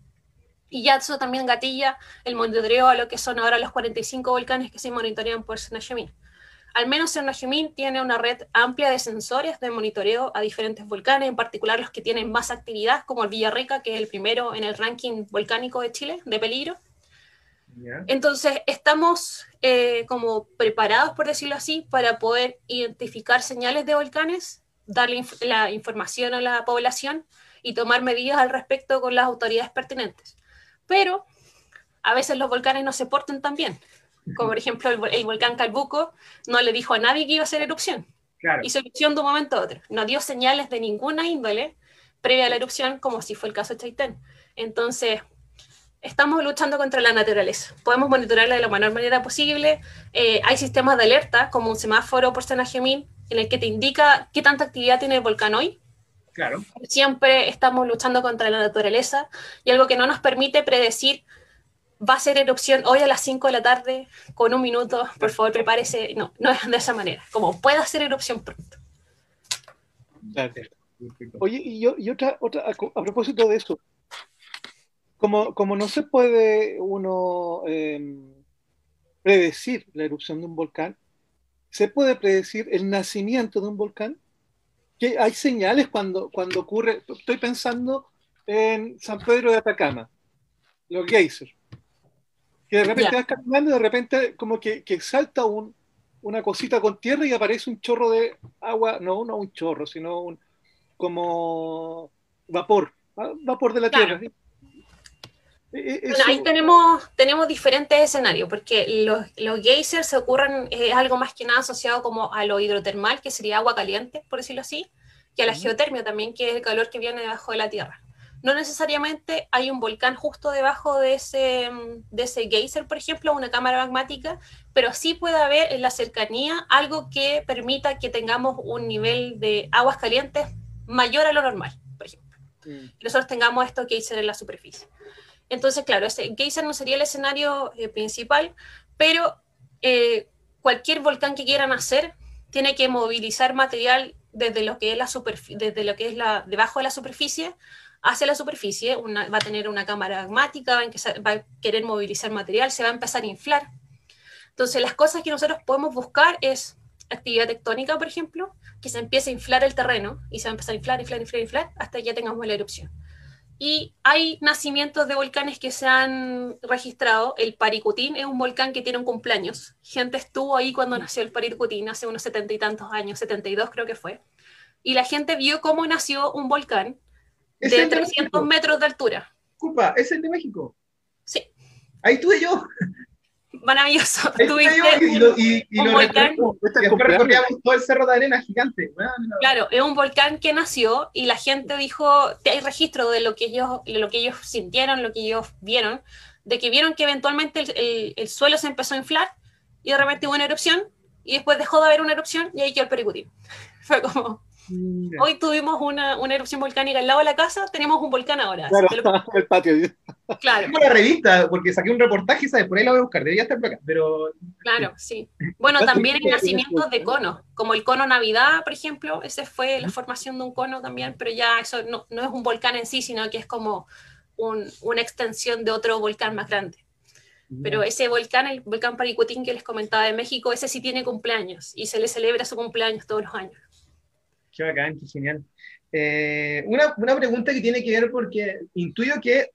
y ya eso también gatilla el monitoreo a lo que son ahora los 45 volcanes que se monitorean por Senashemín. al menos en Najimín tiene una red amplia de sensores de monitoreo a diferentes volcanes, en particular los que tienen más actividad, como el Villarrica, que es el primero en el ranking volcánico de Chile de peligro. Entonces, estamos eh, como preparados, por decirlo así, para poder identificar señales de volcanes, darle la información a la población y tomar medidas al respecto con las autoridades pertinentes. Pero a veces los volcanes no se portan tan bien. Como por ejemplo el, volcán Calbuco no le dijo a nadie que iba a hacer erupción. Claro. Hizo erupción de un momento a otro. No dio señales de ninguna índole previa a la erupción, como si fue el caso de Chaitén. Entonces, estamos luchando contra la naturaleza. Podemos monitorearla de la menor manera posible. Eh, hay sistemas de alerta, como un semáforo por Senajemín, en el que te indica qué tanta actividad tiene el volcán hoy. Claro. Siempre estamos luchando contra la naturaleza y algo que no nos permite predecir va a ser erupción hoy a las 5 de la tarde con un minuto, por favor prepárese. No, no es de esa manera, como puede hacer erupción pronto. Oye, y, yo, y otra, otra, a, propósito de eso, como, como no se puede uno em, predecir la erupción de un volcán, ¿se puede predecir el nacimiento de un volcán? Que hay señales cuando, cuando ocurre, estoy pensando en San Pedro de Atacama, los geysers, que de repente vas caminando y de repente como que, que salta un, una cosita con tierra y aparece un chorro de agua, no, no un chorro, sino un, como vapor, vapor de la tierra. E, e, ahí tenemos, tenemos diferentes escenarios, porque los, los geysers se ocurren, es algo más que nada asociado como a lo hidrotermal, que sería agua caliente, por decirlo así, que a la geotermia también, que es el calor que viene debajo de la Tierra. No necesariamente hay un volcán justo debajo de ese, de ese geyser, por ejemplo, una cámara magmática, pero sí puede haber en la cercanía algo que permita que tengamos un nivel de aguas calientes mayor a lo normal, por ejemplo. Mm. nosotros tengamos estos geysers en la superficie. Entonces, claro, ese geyser no sería el escenario eh, principal, pero eh, cualquier volcán que quiera nacer tiene que movilizar material desde lo que es la desde lo que es la debajo de la superficie hacia la superficie, va a tener una cámara magmática, va a, va a querer movilizar material, se va a empezar a inflar. Entonces, las cosas que nosotros podemos buscar es actividad tectónica, por ejemplo, que se empiece a inflar el terreno y se va a empezar a inflar, inflar, inflar, inflar, hasta que ya tengamos la erupción. Y hay nacimientos de volcanes que se han registrado. El Paricutín es un volcán que tiene un cumpleaños. Gente estuvo ahí cuando nació el Paricutín, hace unos setenta y tantos años, 72 creo que fue. Y la gente vio cómo nació un volcán de 300 metros de altura. Culpa, ¿es el de México? Sí. Ahí estuve yo maravilloso. y, un volcán. recorríamos todo el cerro de arena gigante. Claro, es un volcán que nació y la gente dijo, hay registro de lo que ellos, lo que ellos sintieron, lo que ellos vieron, de que vieron que eventualmente el, el, suelo se empezó a inflar y de repente hubo una erupción y después dejó de haber una erupción y ahí quedó el pericutín. [LAUGHS] Fue como, Hoy tuvimos una, una, erupción volcánica al lado de la casa, tenemos un volcán ahora. Claro, [LAUGHS] el patio. [LAUGHS] Claro. Tengo la revista, porque saqué un reportaje, ¿sabes? Por ahí la voy a buscar, debería estar por acá, pero... Claro, sí. Bueno, también hay nacimientos de conos, como el cono Navidad, por ejemplo, ese fue la formación de un cono también, pero ya eso no, no es un volcán en sí, sino que es como un, una extensión de otro volcán más grande. Pero ese volcán, el volcán Paricutín que les comentaba de México, ese sí tiene cumpleaños y se le celebra su cumpleaños todos los años. Qué bacán, qué genial. Eh, una, una, pregunta que tiene que ver porque intuyo que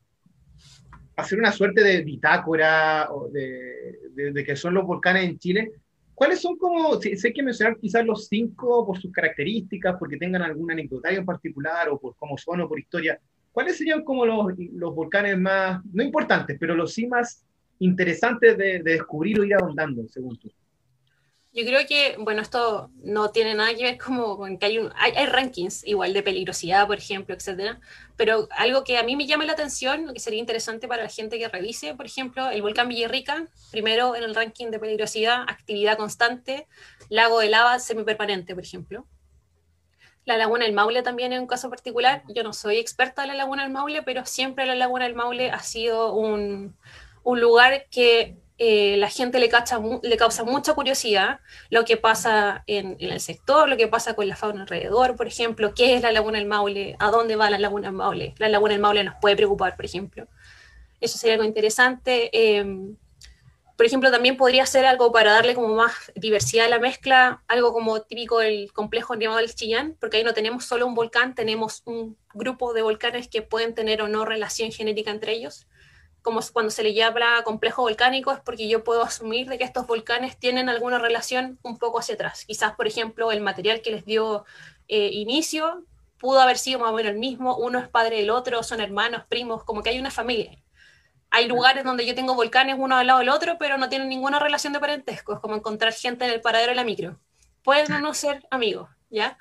hacer una suerte de bitácora o de, de, que son los volcanes en Chile, ¿cuáles son como, sé que mencionar quizás los cinco por sus características, porque tengan algún anecdotario en particular o por cómo son o por historia, ¿cuáles serían como los, los volcanes más, no importantes, pero los sí más interesantes de, de descubrir o ir ahondando, según tú? Yo creo que, bueno, esto no tiene nada que ver como con que hay, un, hay, rankings igual de peligrosidad, por ejemplo, etcétera, pero algo que a mí me llama la atención, que sería interesante para la gente que revise, por ejemplo, el volcán Villarrica, primero en el ranking de peligrosidad, actividad constante, lago de lava semipermanente, por ejemplo. La laguna del Maule también es un caso particular. Yo no soy experta en la laguna del Maule, pero siempre la laguna del Maule ha sido un, un lugar que eh, la gente le, causa mucha curiosidad lo que pasa en, el sector, lo que pasa con la fauna alrededor, por ejemplo, qué es la laguna del Maule, a dónde va la laguna del Maule. La laguna del Maule nos puede preocupar, por ejemplo. Eso sería algo interesante. Em, Por ejemplo, también podría ser algo para darle como más diversidad a la mezcla, algo como típico del complejo llamado el Chillán, porque ahí no tenemos solo un volcán, tenemos un grupo de volcanes que pueden tener o no relación genética entre ellos. Como cuando se le llama complejo volcánico es porque yo puedo asumir de que estos volcanes tienen alguna relación un poco hacia atrás. Quizás, por ejemplo, el material que les dio eh, inicio pudo haber sido más o menos el mismo, uno es padre del otro, son hermanos, primos, como que hay una familia hay lugares donde yo tengo volcanes uno al lado del otro, pero no tienen ninguna relación de parentesco. Es como encontrar gente en el paradero de la micro. Pueden o no ser amigos, ¿ya?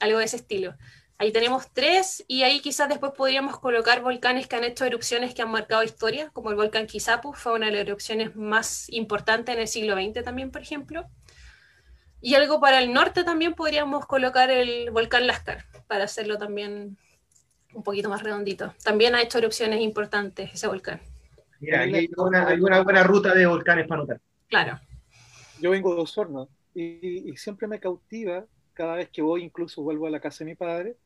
Algo de ese estilo. Ahí tenemos tres y ahí quizás después podríamos colocar volcanes que han hecho erupciones que han marcado historia, como el volcán Kizapu, fue una de las erupciones más importantes en el siglo XX también, por ejemplo. Y algo para el norte también podríamos colocar el volcán Lascar, para hacerlo también un poquito más redondito. También ha hecho erupciones importantes ese volcán. Mira, hay una, buena ruta de volcanes para notar. Claro. Yo vengo de Osorno y, y, siempre me cautiva, cada vez que voy, incluso vuelvo a la casa de mi padre,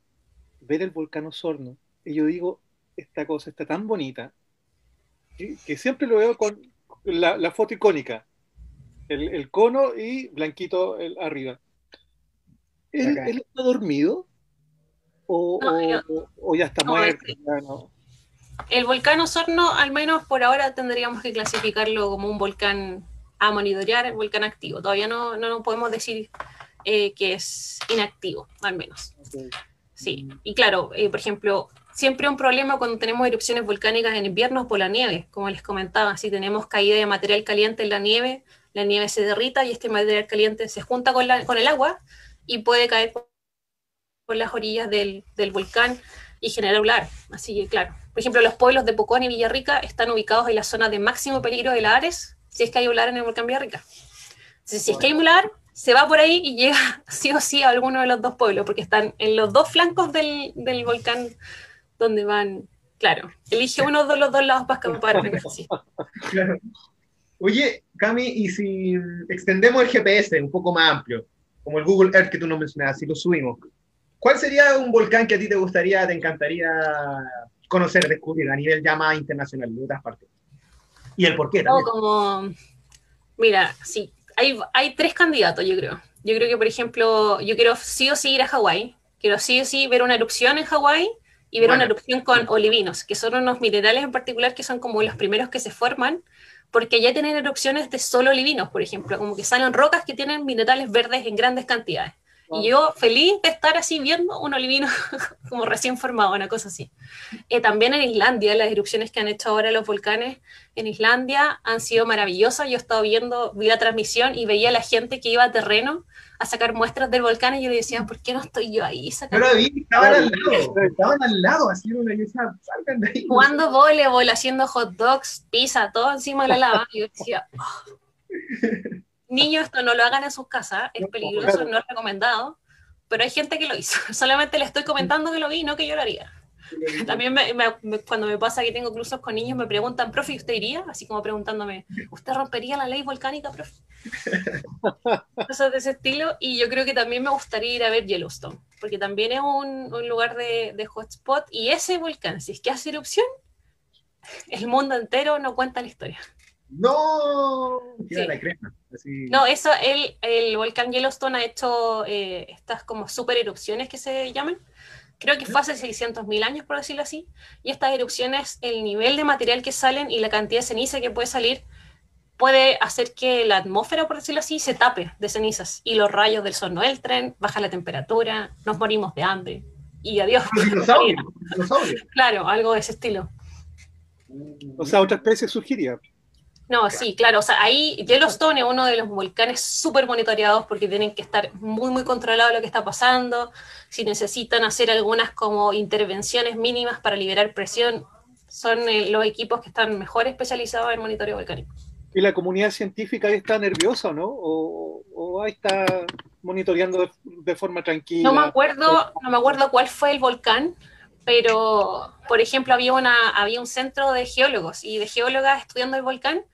ver el volcán Osorno. Y yo digo, esta cosa está tan bonita, que, siempre lo veo con la, foto icónica. El, cono y blanquito el, arriba. ¿Él, está dormido? ¿O, o, ya está muerto? no el volcán Osorno, al menos por ahora, tendríamos que clasificarlo como un volcán a monitorear, el volcán activo. Todavía no, no, podemos decir eh, que es inactivo, al menos. Sí, y claro, eh, por ejemplo, siempre un problema cuando tenemos erupciones volcánicas en invierno por la nieve, como les comentaba, si tenemos caída de material caliente en la nieve, la nieve se derrita y este material caliente se junta con, la, con el agua y puede caer por las orillas del, del volcán y generar hablar. Así que, claro, por ejemplo, los pueblos de Pocón y Villarrica están ubicados en la zona de máximo peligro de la Ares, si es que hay volar en el volcán Villarrica. Entonces, si es que hay volar, se va por ahí y llega [LAUGHS] sí o sí a alguno de los dos pueblos, porque están en los dos flancos del, del volcán donde van. Claro, elige uno de los dos lados para escapar. claro. Oye, Cami, y si extendemos el GPS un poco más amplio, como el Google Earth que tú nos mencionabas, si lo subimos, ¿cuál sería un volcán que a ti te gustaría, te encantaría conocer, descubrir a nivel ya más internacional de otras partes. Y el por qué también. como, mira, sí, hay, hay tres candidatos, yo creo. Yo creo que, por ejemplo, yo quiero sí o sí ir a Hawái, quiero sí o sí ver una erupción en Hawái y ver una erupción con olivinos, que son unos minerales en particular que son como los primeros que se forman, porque ya tienen erupciones de solo olivinos, por ejemplo, como que salen rocas que tienen minerales verdes en grandes cantidades. Y yo feliz de estar así viendo un olivino [LAUGHS] como recién formado, una cosa así. Eh, también en Islandia, las erupciones que han hecho ahora los volcanes en Islandia han sido maravillosas. Yo he estado viendo, vi la transmisión y veía a la gente que iba a terreno a sacar muestras del volcán y yo decía, ¿por qué no estoy yo ahí sacando? Yo lo vi, estaban al lado, estaban al lado, así una salgan de ahí. Jugando voleibol, haciendo hot dogs, pizza, todo encima de la lava. Y yo decía, oh. [LAUGHS] niños esto no lo hagan en sus casas, es peligroso, no es recomendado, pero hay gente que lo hizo. [LAUGHS] Solamente le estoy comentando que lo vi, no que yo lo haría. También cuando me pasa que tengo cruzos con niños me preguntan, profe, ¿usted iría? Así como preguntándome, ¿usted rompería la ley volcánica, profe? [LAUGHS] Cosas de ese estilo. Y yo creo que también me gustaría ir a ver Yellowstone, porque también es un, lugar de, de, hotspot. Y ese volcán, si es que hace erupción, el mundo entero no cuenta la historia. No, No, eso, el, el volcán Yellowstone ha hecho eh, estas como super erupciones que se llaman. Creo que fue hace 600.000 años, por decirlo así. Y estas erupciones, el nivel de material que salen y la cantidad de ceniza que puede salir, puede hacer que la atmósfera, por decirlo así, se tape de cenizas. Y los rayos del sol no entren, baja la temperatura, nos morimos de hambre. Y adiós. [LAUGHS] claro, algo de ese estilo. O sea, otra especie surgiría. No, sí, claro. O sea, ahí Yellowstone es uno de los volcanes súper monitoreados porque tienen que estar muy, muy controlados lo que está pasando. Si necesitan hacer algunas como intervenciones mínimas para liberar presión, son eh, los equipos que están mejor especializados en monitoreo volcánico. ¿Y la comunidad científica ahí está nerviosa, no? ¿O, o ahí está monitoreando de, forma tranquila? No me acuerdo, no me acuerdo cuál fue el volcán, pero por ejemplo había una había un centro de geólogos y de geólogas estudiando el volcán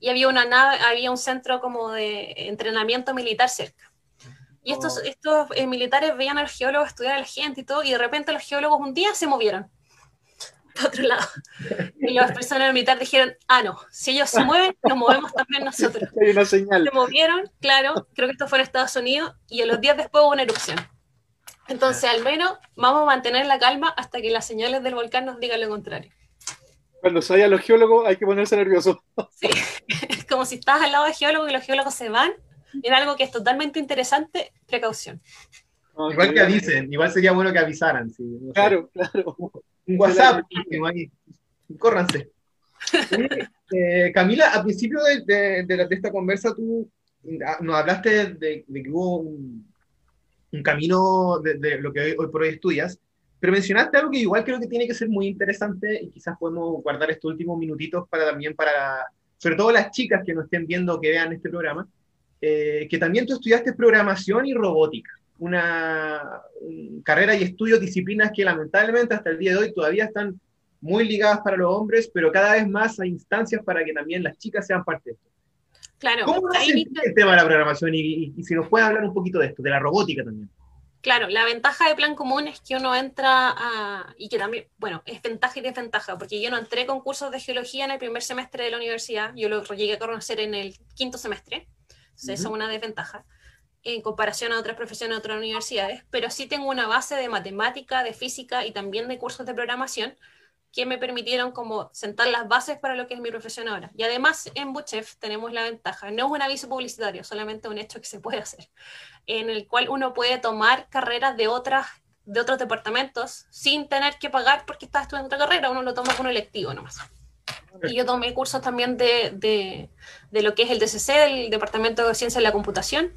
y había una nave, había un centro como de entrenamiento militar cerca. Y estos, oh. estos eh, militares veían a los geólogos estudiar a la gente y todo, y de repente los geólogos un día se movieron. [LAUGHS] para otro lado. Y las personas militares dijeron, ah, no, si ellos se mueven, nos movemos también nosotros. [LAUGHS] Hay una señal. Se movieron, claro, creo que esto fue en Estados Unidos, y a los días después hubo una erupción. Entonces, al menos vamos a mantener la calma hasta que las señales del volcán nos digan lo contrario. Cuando se vayan los geólogos hay que ponerse nervioso. Sí, es [LAUGHS] como si estás al lado de geólogos y los geólogos se van, en algo que es totalmente interesante, precaución. Igual que avisen, igual sería bueno que avisaran. Sí, no sé. Claro, claro. Un WhatsApp, ahí. córranse. Eh, Camila, al principio de, de- de la- de esta conversa tú ah, nos hablaste de, de que hubo un, un camino de, de lo que hoy, hoy por hoy estudias, pero mencionaste algo que igual creo que tiene que ser muy interesante y quizás podemos guardar estos últimos minutitos para también para, sobre todo las chicas que nos estén viendo que vean este programa, eh, que también tú estudiaste programación y robótica, una, un- carrera y estudios, disciplinas que lamentablemente hasta el día de hoy todavía están muy ligadas para los hombres, pero cada vez más hay instancias para que también las chicas sean parte de esto. Claro, ¿Cómo ahí el tema de la programación? Y, y- y si nos puede hablar un poquito de esto, de la robótica también. Claro, la ventaja de plan común es que uno entra a, y que también, bueno, es ventaja y desventaja, porque yo no entré con cursos de geología en el primer semestre de la universidad, yo lo llegué a conocer en el quinto semestre, entonces esa es una desventaja en comparación a otras profesiones de otras universidades, pero sí tengo una base de matemática, de física y también de cursos de programación que me permitieron como sentar las bases para lo que es mi profesión ahora. Y además en Buchef tenemos la ventaja, no es un aviso publicitario, solamente un hecho que se puede hacer, en el cual uno puede tomar carreras de otras de otros departamentos sin tener que pagar porque está estudiando otra carrera, uno lo toma un electivo nomás. Y yo tomé cursos también de, de, de lo que es el DCC, del Departamento de Ciencia de la Computación,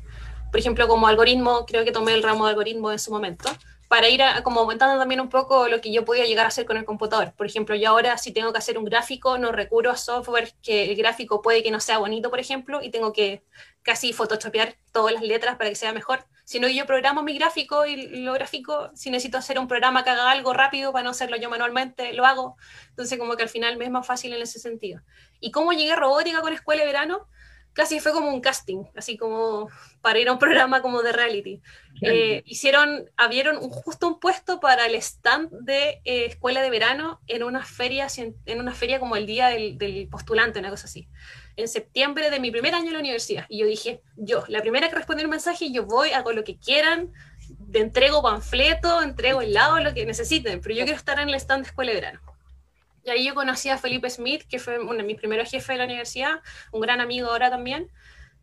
por ejemplo, como algoritmo, creo que tomé el ramo de algoritmo en su momento, para ir a- como aumentando también un poco lo que yo podía llegar a hacer con el computador. Por ejemplo, yo ahora si tengo que hacer un gráfico, no recurro a software que el gráfico puede que no sea bonito, por ejemplo, y tengo que casi photoshopear todas las letras para que sea mejor, sino que yo programo mi gráfico y lo gráfico, si necesito hacer un programa que haga algo rápido para no hacerlo yo manualmente, lo hago. Entonces como que al final me es más fácil en ese sentido. ¿Y cómo llegué a robótica con escuela de verano? Casi fue como un casting, así como para ir a un programa como de reality. Eh, hicieron, abrieron un- justo un puesto para el stand de eh, escuela de verano en una feria, en una feria como el día del, del postulante, una cosa así, en septiembre de mi primer año en la universidad. Y yo dije, yo, la primera que respondió el mensaje, yo voy, hago lo que quieran, te entrego panfleto, entrego helado, lo que necesiten, pero yo quiero estar en el stand de escuela de verano. Y ahí yo conocí a Felipe Smith, que fue uno de mis primeros jefes de la universidad, un gran amigo ahora también.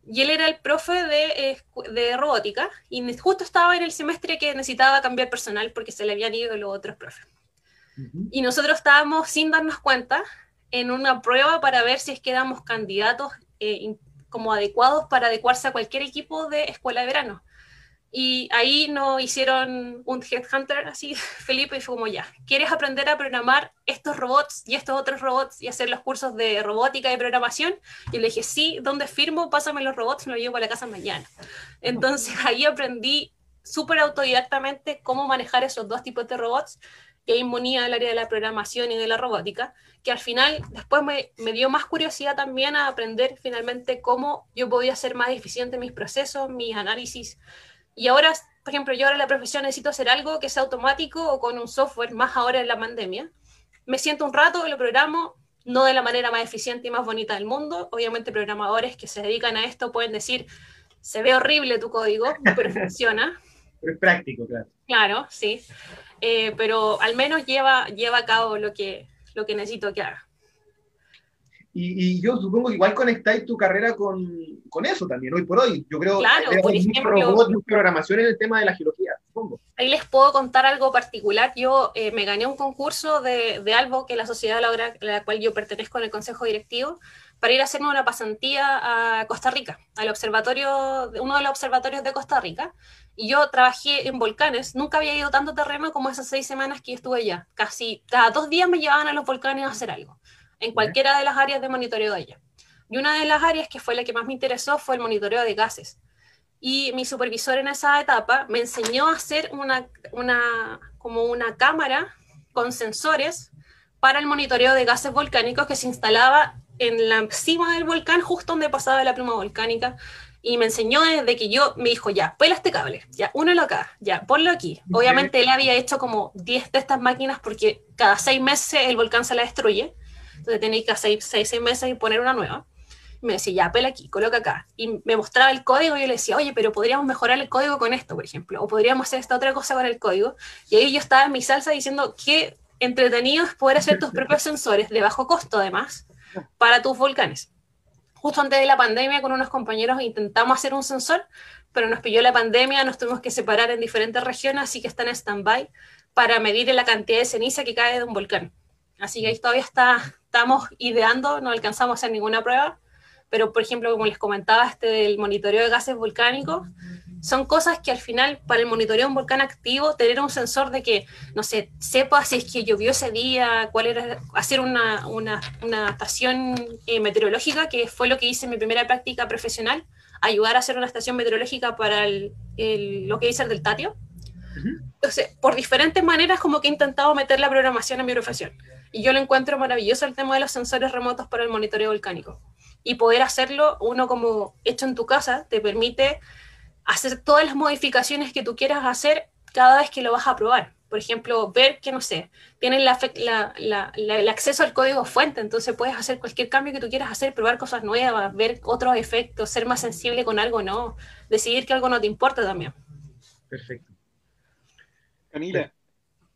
Y él era el profe de, eh, de robótica y justo estaba en el semestre que necesitaba cambiar personal porque se le habían ido los otros profes. Ujú. Y nosotros estábamos, sin darnos cuenta, en una prueba para ver si es que éramos candidatos eh, como adecuados para adecuarse a cualquier equipo de escuela de verano. Y ahí nos hicieron un headhunter así, [LAUGHS] Felipe, y fue como ya, ¿quieres aprender a programar estos robots y estos otros robots y hacer los cursos de robótica y programación? Y le dije, sí, ¿dónde firmo? Pásame los robots, me llevo a la casa mañana. Entonces [LAUGHS] ahí aprendí súper autodidactamente cómo manejar esos dos tipos de robots que inmunía al área de la programación y de la robótica, que al final después me, me dio más curiosidad también a aprender finalmente cómo yo podía ser más eficiente en mis procesos, mis análisis. Y ahora, por ejemplo, yo ahora en la profesión necesito hacer algo que sea automático o con un software, más ahora en la pandemia. Me siento un rato, lo programo, no de la manera más eficiente y más bonita del mundo. Obviamente programadores que se dedican a esto pueden decir, se ve horrible tu código, pero [LAUGHS] funciona. Pero es práctico, claro. Claro, sí. Eh, pero al menos lleva, lleva a cabo lo que, lo que necesito que haga. Y, y yo supongo que igual conectáis tu carrera con, con eso también, hoy por hoy. Yo creo Claro, que por ejemplo- programación en el tema de la geología, supongo. Ahí les puedo contar algo particular. Yo eh, me gané un concurso de, de Albo, que es la sociedad a la, hora- a la cual yo pertenezco en el consejo directivo, para ir a hacerme una pasantía a Costa Rica, al observatorio, uno de los observatorios de Costa Rica. Y yo trabajé en volcanes, nunca había ido tanto terreno como esas seis semanas que yo estuve allá. Casi cada dos días me llevaban a los volcanes a hacer algo, en cualquiera de las áreas de monitoreo de allá. Y una de las áreas que fue la que más me interesó fue el monitoreo de gases. Y mi supervisor en esa etapa me enseñó a hacer una, una, como una cámara con sensores para el monitoreo de gases volcánicos que se instalaba en la cima del volcán, justo donde pasaba la pluma volcánica. y me enseñó desde que yo me dijo, ya, pela este cable, ya, únelo acá, ya, ponlo aquí. Obviamente él había hecho como 10 de estas máquinas porque cada 6 meses el volcán se la destruye, entonces tenéis que hacer 6 meses y poner una nueva. Y me decía, ya, pela aquí, coloca acá. Y me mostraba el código y yo le decía, oye, pero podríamos mejorar el código con esto, por ejemplo, o podríamos hacer esta otra cosa con el código. Y ahí yo estaba en mi salsa diciendo, qué entretenido es poder hacer tus propios sensores de bajo costo, además, para tus volcanes justo antes de la pandemia con unos compañeros intentamos hacer un sensor, pero nos pilló la pandemia, nos tuvimos que separar en diferentes regiones, así que está en stand-by para medir la cantidad de ceniza que cae de un volcán. Así que ahí todavía está, estamos ideando, no alcanzamos a hacer ninguna prueba, pero por ejemplo, como les comentaba, este del monitoreo de gases volcánicos, son cosas que al final, para el monitoreo de un volcán activo, tener un sensor de que, no sé, sepa si es que llovió ese día, cuál era, hacer una, una, una estación eh, meteorológica, que fue lo que hice en mi primera práctica profesional, ayudar a hacer una estación meteorológica para el, lo que hice el del Tatio. Entonces, por diferentes maneras, como que he intentado meter la programación en mi profesión. Y yo lo encuentro maravilloso el tema de los sensores remotos para el monitoreo volcánico. Y poder hacerlo, uno como hecho en tu casa, te permite hacer todas las modificaciones que tú quieras hacer cada vez que lo vas a probar. Por ejemplo, ver que, no sé, tienen el acceso al código fuente, entonces puedes hacer cualquier cambio que tú quieras hacer, probar cosas nuevas, ver otros efectos, ser más sensible con algo, no, decidir que algo no te importa también. Perfecto. Camila,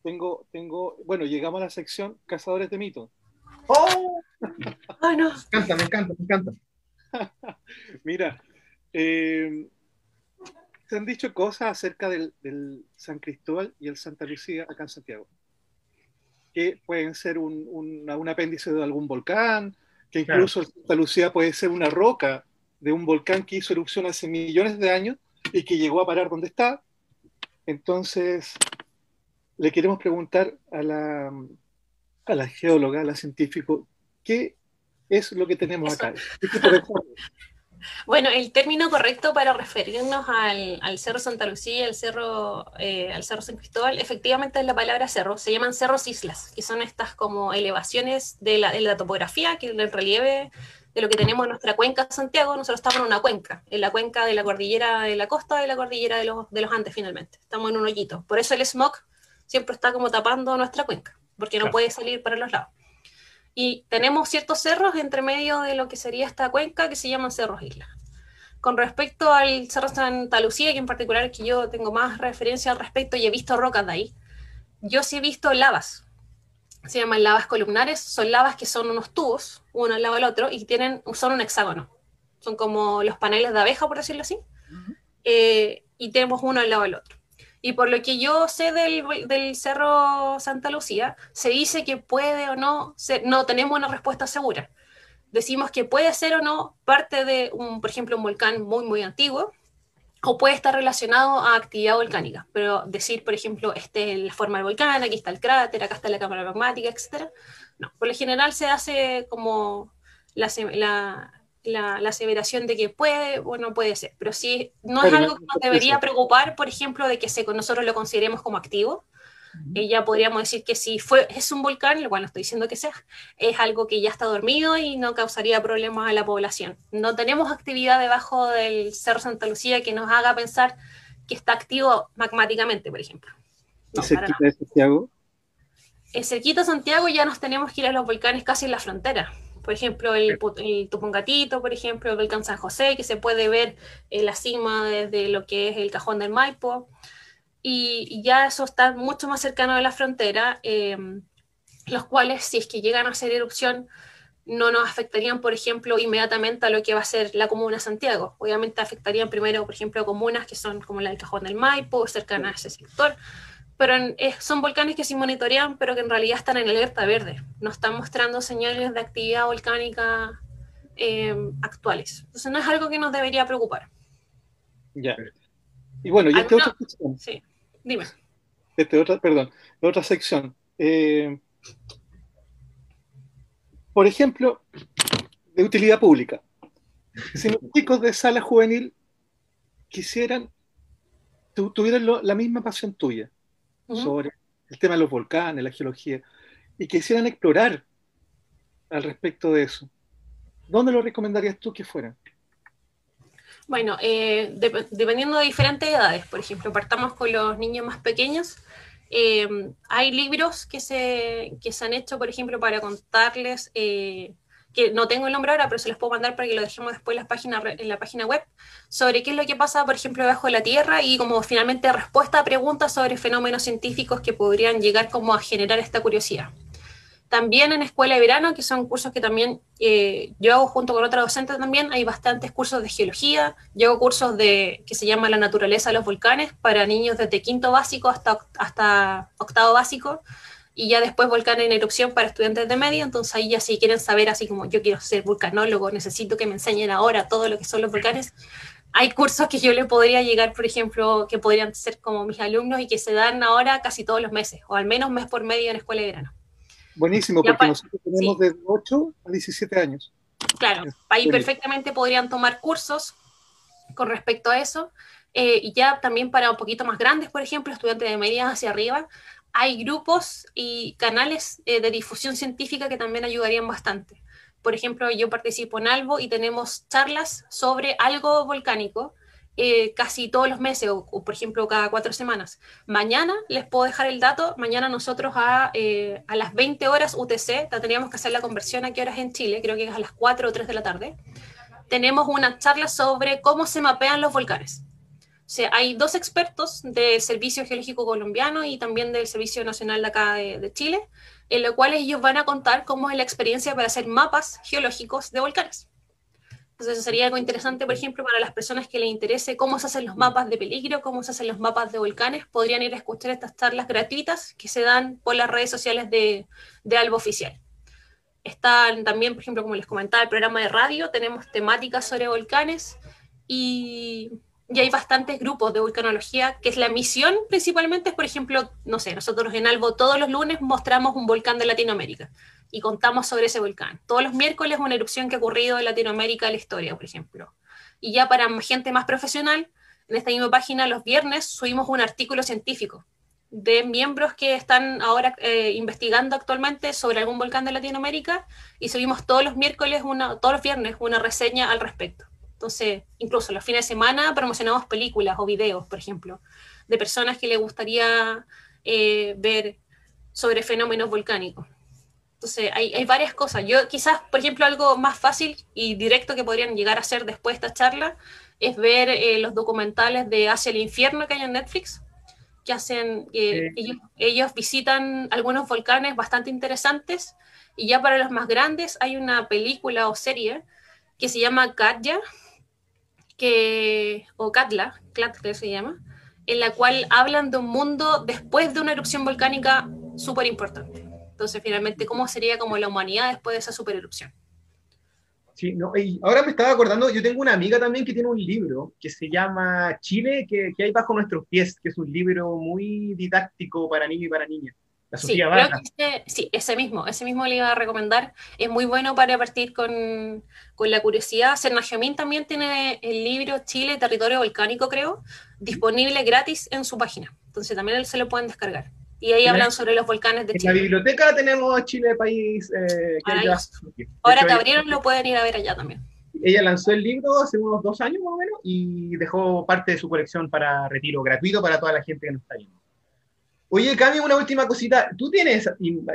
tengo, tengo, bueno, llegamos a la sección Cazadores de mitos. ¡Oh! ¡Oh, [LAUGHS] no! Me encanta, me encanta, me encanta. [LAUGHS] Mira, eh, se han dicho cosas acerca del, San Cristóbal y el Santa Lucía acá en Santiago, que pueden ser un, apéndice de algún volcán, que incluso el Santa Lucía puede ser una roca de un volcán que hizo erupción hace millones de años y que llegó a parar donde está. Entonces, le queremos preguntar a la, a la geóloga, a la científico, ¿qué es lo que tenemos acá? [LAUGHS] Bueno, el término correcto para referirnos al, Cerro Santa Lucía y al Cerro, eh, al Cerro San Cristóbal, efectivamente es la palabra cerro. Se llaman cerros islas, que son estas como elevaciones de la, de la topografía, que el relieve de lo que tenemos en nuestra cuenca de Santiago, nosotros estamos en una cuenca, en la cuenca de la cordillera de la costa y la cordillera de los, de los Andes finalmente. Estamos en un hoyito. Por eso el smog siempre está como tapando nuestra cuenca, porque no puede salir para los lados. Y tenemos ciertos cerros entre medio de lo que sería esta cuenca que se llaman cerros islas. Con respecto al Cerro Santa Lucía, que en particular que yo tengo más referencia al respecto y he visto rocas de ahí, yo sí he visto lavas. Se llaman lavas columnares, son lavas que son unos tubos, uno al lado del otro, y tienen, son un hexágono. Son como los paneles de abeja, por decirlo así. Eh, y tenemos uno al lado del otro. Y por lo que yo sé del, Cerro Santa Lucía, se dice que puede o no ser, no tenemos una respuesta segura. Decimos que puede ser o no parte de, un, por ejemplo, un volcán muy, muy antiguo, o puede estar relacionado a actividad volcánica. Pero decir, por ejemplo, este es la forma del volcán, aquí está el cráter, acá está la cámara magmática, etc. No, por lo general se hace como la, la la, aseveración de que puede o no puede ser, pero sí, no es algo que nos debería preocupar, por ejemplo, de que se, nosotros lo consideremos como activo. ya podríamos decir que si fue, es un volcán, bueno, estoy diciendo que sea, es algo que ya está dormido y no causaría problemas a la población. No tenemos actividad debajo del Cerro Santa Lucía que nos haga pensar que está activo magmáticamente, por ejemplo. ¿Y cerquita de Santiago? En cerquita de Santiago ya nos tenemos que ir a los volcanes casi en la frontera. Por ejemplo, el, el Tupungatito, por ejemplo, el volcán San José, que se puede ver en la cima desde lo que es el cajón del Maipo. Y, ya eso está mucho más cercano de la frontera, eh, los cuales, si es que llegan a hacer erupción, no nos afectarían, por ejemplo, inmediatamente a lo que va a ser la comuna de Santiago. Obviamente afectarían primero, por ejemplo, comunas que son como la del Cajón del Maipo, cercanas a ese sector, pero son volcanes que se monitorean, pero que en realidad están en alerta verde. No están mostrando señales de actividad volcánica eh, actuales. Entonces no es algo que nos debería preocupar. Ya. Y bueno, y esta otra sección. Sí, dime. Este otra, perdón, otra sección. Eh, por ejemplo, de utilidad pública. Si los [LAUGHS] chicos de sala juvenil quisieran, tuvieran la misma pasión tuya, sobre el tema de los volcanes, la geología, y quisieran explorar al respecto de eso, ¿dónde lo recomendarías tú que fueran? Bueno, eh, dependiendo de diferentes edades, por ejemplo, partamos con los niños más pequeños. Eh, hay libros que se, que se han hecho, por ejemplo, para contarles, eh, que no tengo el nombre ahora, pero se los puedo mandar para que lo dejemos después en la página, en la página web, sobre qué es lo que pasa, por ejemplo, debajo de la Tierra y como finalmente respuesta a preguntas sobre fenómenos científicos que podrían llegar como a generar esta curiosidad. También en Escuela de Verano, que son cursos que también eh, yo hago junto con otra docente también, hay bastantes cursos de geología, yo hago cursos de, que se llama La naturaleza de los volcanes para niños desde quinto básico hasta, hasta octavo básico, y ya después volcanes en erupción para estudiantes de media, entonces ahí ya si quieren saber así como yo quiero ser vulcanólogo, necesito que me enseñen ahora todo lo que son los volcanes, hay cursos que yo le podría llegar, por ejemplo, que podrían ser como mis alumnos y que se dan ahora casi todos los meses, o al menos mes por medio en Escuela de Verano. Buenísimo, porque nosotros tenemos de 8 a 17 años. Claro, ahí perfectamente podrían tomar cursos con respecto a eso. Eh, y ya también para un poquito más grandes, por ejemplo, estudiantes de medias hacia arriba, hay grupos y canales eh, de difusión científica que también ayudarían bastante. Por ejemplo, yo participo en Albo y tenemos charlas sobre algo volcánico eh, casi todos los meses o, por ejemplo cada cuatro semanas. Mañana les puedo dejar el dato, mañana nosotros a, eh, a las 20 horas UTC, tendríamos que hacer la conversión a qué horas en Chile, creo que es a las 4 o 3 de la tarde, tenemos una charla sobre cómo se mapean los volcanes. Sea, hay dos expertos del Servicio Geológico Colombiano y también del Servicio Nacional de acá de, Chile, en lo cual ellos van a contar cómo es la experiencia para hacer mapas geológicos de volcanes. Entonces eso sería algo interesante, por ejemplo, para las personas que les interese cómo se hacen los mapas de peligro, cómo se hacen los mapas de volcanes, podrían ir a escuchar estas charlas gratuitas que se dan por las redes sociales de, de Albo Oficial. Están también, por ejemplo, como les comentaba, el programa de radio, tenemos temáticas sobre volcanes y, y hay bastantes grupos de volcanología, que es la misión principalmente, es por ejemplo, no sé, nosotros en Albo todos los lunes mostramos un volcán de Latinoamérica y contamos sobre ese volcán. Todos los miércoles una erupción que ha ocurrido en Latinoamérica de la historia, por ejemplo. Y ya para gente más profesional, en esta misma página los viernes subimos un artículo científico de miembros que están ahora eh, investigando actualmente sobre algún volcán de Latinoamérica y subimos todos los miércoles, una, todos los viernes, una reseña al respecto. Entonces, incluso los fines de semana promocionamos películas o videos, por ejemplo, de personas que les gustaría eh, ver sobre fenómenos volcánicos. Entonces, hay, hay, varias cosas. Yo quizás, por ejemplo, algo más fácil y directo que podrían llegar a hacer después de esta charla es ver eh, los documentales de Hacia el Infierno que hay en Netflix, que hacen, eh, ellos, ellos, visitan algunos volcanes bastante interesantes y ya para los más grandes hay una película o serie que se llama Katja, o Katla, Katla se llama, en la cual hablan de un mundo después de una erupción volcánica súper importante. Entonces, finalmente, ¿cómo sería como la humanidad después de esa supererupción? Sí, no, ahora me estaba acordando, yo tengo una amiga también que tiene un libro que se llama Chile, que, que hay bajo nuestros pies, que es un libro muy didáctico para niños y para niñas. La sí, ese, sí, ese mismo, ese mismo le iba a recomendar. Es muy bueno para partir con, con la curiosidad. Sernajamín también tiene el libro Chile, Territorio Volcánico, creo, disponible gratis en su página. Entonces también se lo pueden descargar. Y ahí hablan sobre los volcanes de en Chile. En la biblioteca tenemos Chile País. Eh, que Ahora que abrieron lo pueden ir a ver allá también. Ella lanzó el libro hace unos dos años más o menos y dejó parte de su colección para retiro gratuito para toda la gente que nos está viendo. Oye, Cami, una última cosita. Tú tienes,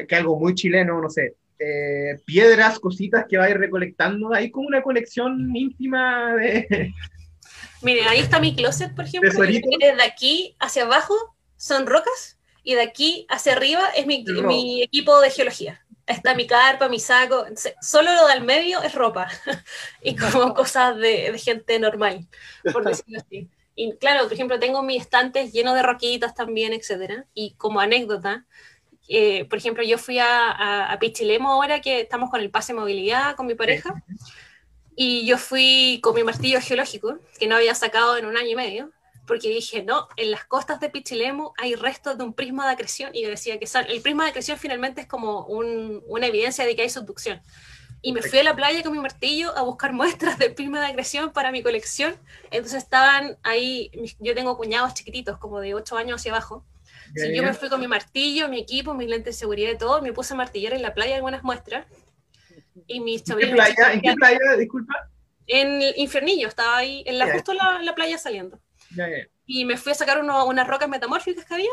que algo muy chileno, no sé, eh, piedras, cositas que vais recolectando. Hay como una colección íntima de... [LAUGHS] Mire, ahí está mi closet, por ejemplo. Desde aquí hacia abajo son rocas y de aquí hacia arriba es mi, mi, equipo de geología. Está mi carpa, mi saco, solo lo del medio es ropa [LAUGHS] y como cosas de, de, gente normal, por [LAUGHS] decirlo así. Y claro, por ejemplo, tengo mis estantes llenos de roquitas también, etcétera. Y como anécdota, eh, por ejemplo, yo fui a, a, a, Pichilemo ahora que estamos con el pase de movilidad con mi pareja, y yo fui con mi martillo geológico, que no había sacado en un año y medio, porque dije, no, en las costas de Pichilemu hay restos de un prisma de acreción, y yo decía que el prisma de acreción finalmente es como un, una evidencia de que hay subducción. Y me fui a la playa con mi martillo a buscar [LAUGHS] muestras del prisma de acreción para mi colección. Entonces estaban ahí, yo tengo cuñados chiquititos, como de 8 años hacia abajo. Sí, yo me fui con mi martillo, mi equipo, mis lentes de seguridad y todo, me puse a martillar en la playa algunas muestras. Y mis ¿En qué playa? ¿En qué playa? Disculpa. En el Infiernillo, estaba ahí, en la, justo la, la playa saliendo. Y me fui a sacar unas rocas metamórficas que había,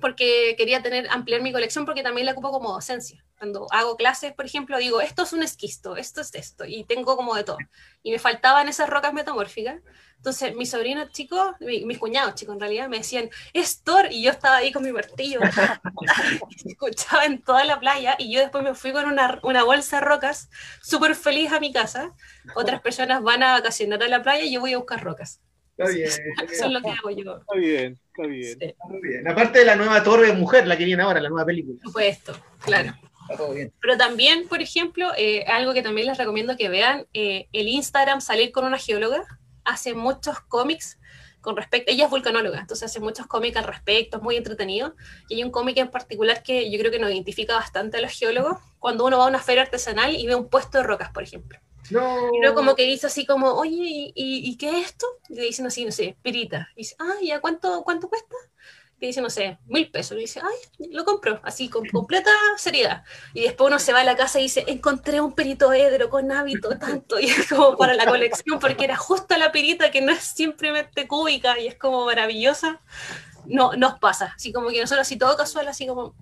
porque quería tener, ampliar mi colección, porque también la ocupo como docencia. Cuando hago clases, por ejemplo, digo, esto es un esquisto, esto es esto, y tengo como de todo. Y me faltaban esas rocas metamórficas. Entonces, mis sobrinos chicos, mis cuñados chicos en realidad, me decían, es Thor, y yo estaba ahí con mi martillo, [LAUGHS] escuchaba en toda la playa, y yo después me fui con una, una bolsa de rocas, súper feliz a mi casa. Otras personas van a vacacionar a la playa y yo voy a buscar rocas. Está bien. Eso es lo que hago yo. Está bien, está bien. bien. Aparte de la nueva Torre de Mujer, la que viene ahora, la nueva película. Por supuesto, claro. Está todo bien. Pero también, por ejemplo, eh, algo que también les recomiendo que vean, eh, el Instagram Salir con una geóloga hace muchos cómics con respecto, ella es vulcanóloga, entonces hace muchos cómics al respecto, es muy entretenido. Y hay un cómic en particular que yo creo que nos identifica bastante a los geólogos, cuando uno va a una feria artesanal y ve un puesto de rocas, por ejemplo. No. Y luego como que dice así como, oye, ¿y, qué es esto? Y le dicen así, no sé, pirita. Y dice, ah, ¿ya cuánto, cuánto cuesta? Y dice, no sé, mil pesos. Y dice, ay, lo compro, así, con completa seriedad. Y después uno se va a la casa y dice, encontré un perito edro con hábito tanto. Y es como para la colección, porque era justo la pirita que no es simplemente cúbica y es como maravillosa. No, nos pasa. Así como que nosotros así todo casual, así como,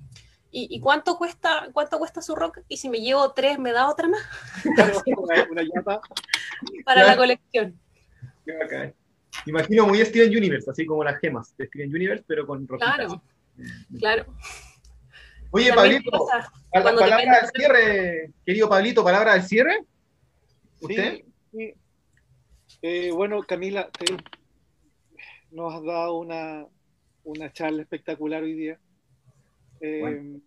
¿Y, cuánto cuesta cuánto cuesta su rock? Y si me llevo tres, ¿me da otra más? [LAUGHS] una, [LAUGHS] Para la colección. Imagino muy Steven Universe, así como las gemas de Steven Universe, pero con roquitas. Claro, claro. Oye, Pablito, palabra al cierre, querido Pablito, palabra al cierre. ¿Usted? Sí, eh, bueno, Camila, nos has dado una, una charla espectacular hoy día. Eh,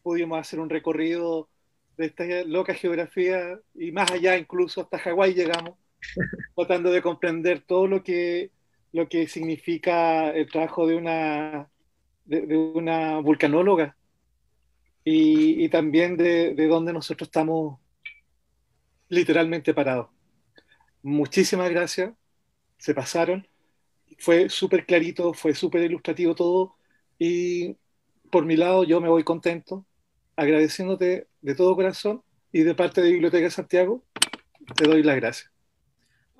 pudimos hacer un recorrido de esta loca geografía y más allá, incluso hasta Hawái llegamos, [LAUGHS] tratando de comprender todo lo que, lo que significa el trabajo de una, de, una vulcanóloga y, también de, de dónde nosotros estamos literalmente parados. Muchísimas gracias, se pasaron, fue súper clarito, fue súper ilustrativo todo y por mi lado, yo me voy contento, agradeciéndote de todo corazón y de parte de Biblioteca Santiago, te doy las gracias.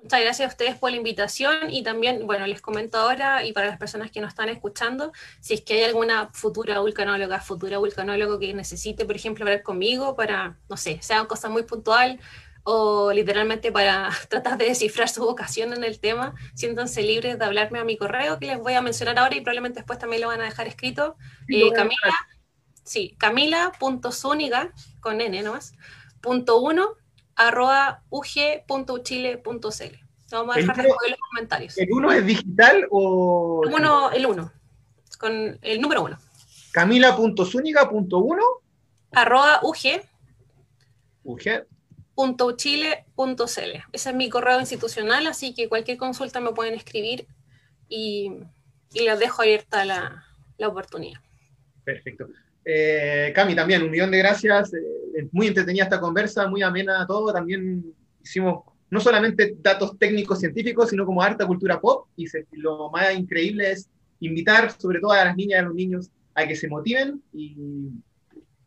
Muchas gracias a ustedes por la invitación y también, bueno, les comento ahora y para las personas que nos están escuchando, si es que hay alguna futura vulcanóloga, futura vulcanólogo que necesite, por ejemplo, hablar conmigo para, no sé, sea una cosa muy puntual, o literalmente para [LAUGHS] tratar de descifrar su vocación en el tema, siéntanse libres de hablarme a mi correo que les voy a mencionar ahora y probablemente después también lo van a dejar escrito. Eh, Camila, sí, camila.zúñiga, con n nomás, punto uno, arroba ug.uchile.cl. Vamos a dejar en los comentarios. ¿El uno es digital o...? El uno, el uno, con el número uno. Camila.zúñiga.1 arroba ug ug .uchile.cl. Ese es mi correo institucional, así que cualquier consulta me pueden escribir y, les dejo abierta la, oportunidad. Perfecto. Eh, Cami, también un millón de gracias. Eh, muy entretenida esta conversa, muy amena todo. También hicimos no solamente datos técnicos científicos, sino como harta cultura pop. Y lo más increíble es invitar sobre todo a las niñas y a los niños a que se motiven y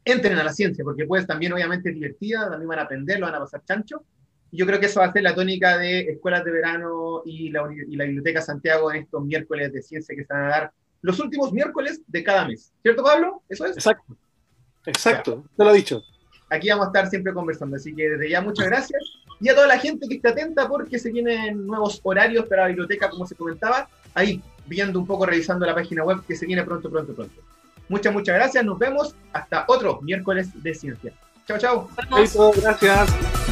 entren a la ciencia, porque pues también obviamente es divertida, también van a aprender, lo van a pasar chancho. Y yo creo que eso va a ser la tónica de escuelas de verano y la, y la Biblioteca Santiago en estos miércoles de ciencia que se van a dar los últimos miércoles de cada mes. ¿Cierto, Pablo? ¿Eso es? Exacto. Exacto, te lo he dicho. Aquí vamos a estar siempre conversando, así que desde ya muchas gracias. Y a toda la gente que esté atenta porque se vienen nuevos horarios para la biblioteca, como se comentaba, ahí viendo un poco, revisando la página web que se viene pronto, pronto, pronto. Muchas, muchas gracias. Nos vemos hasta otro miércoles de ciencia. Chao, chao. Gracias.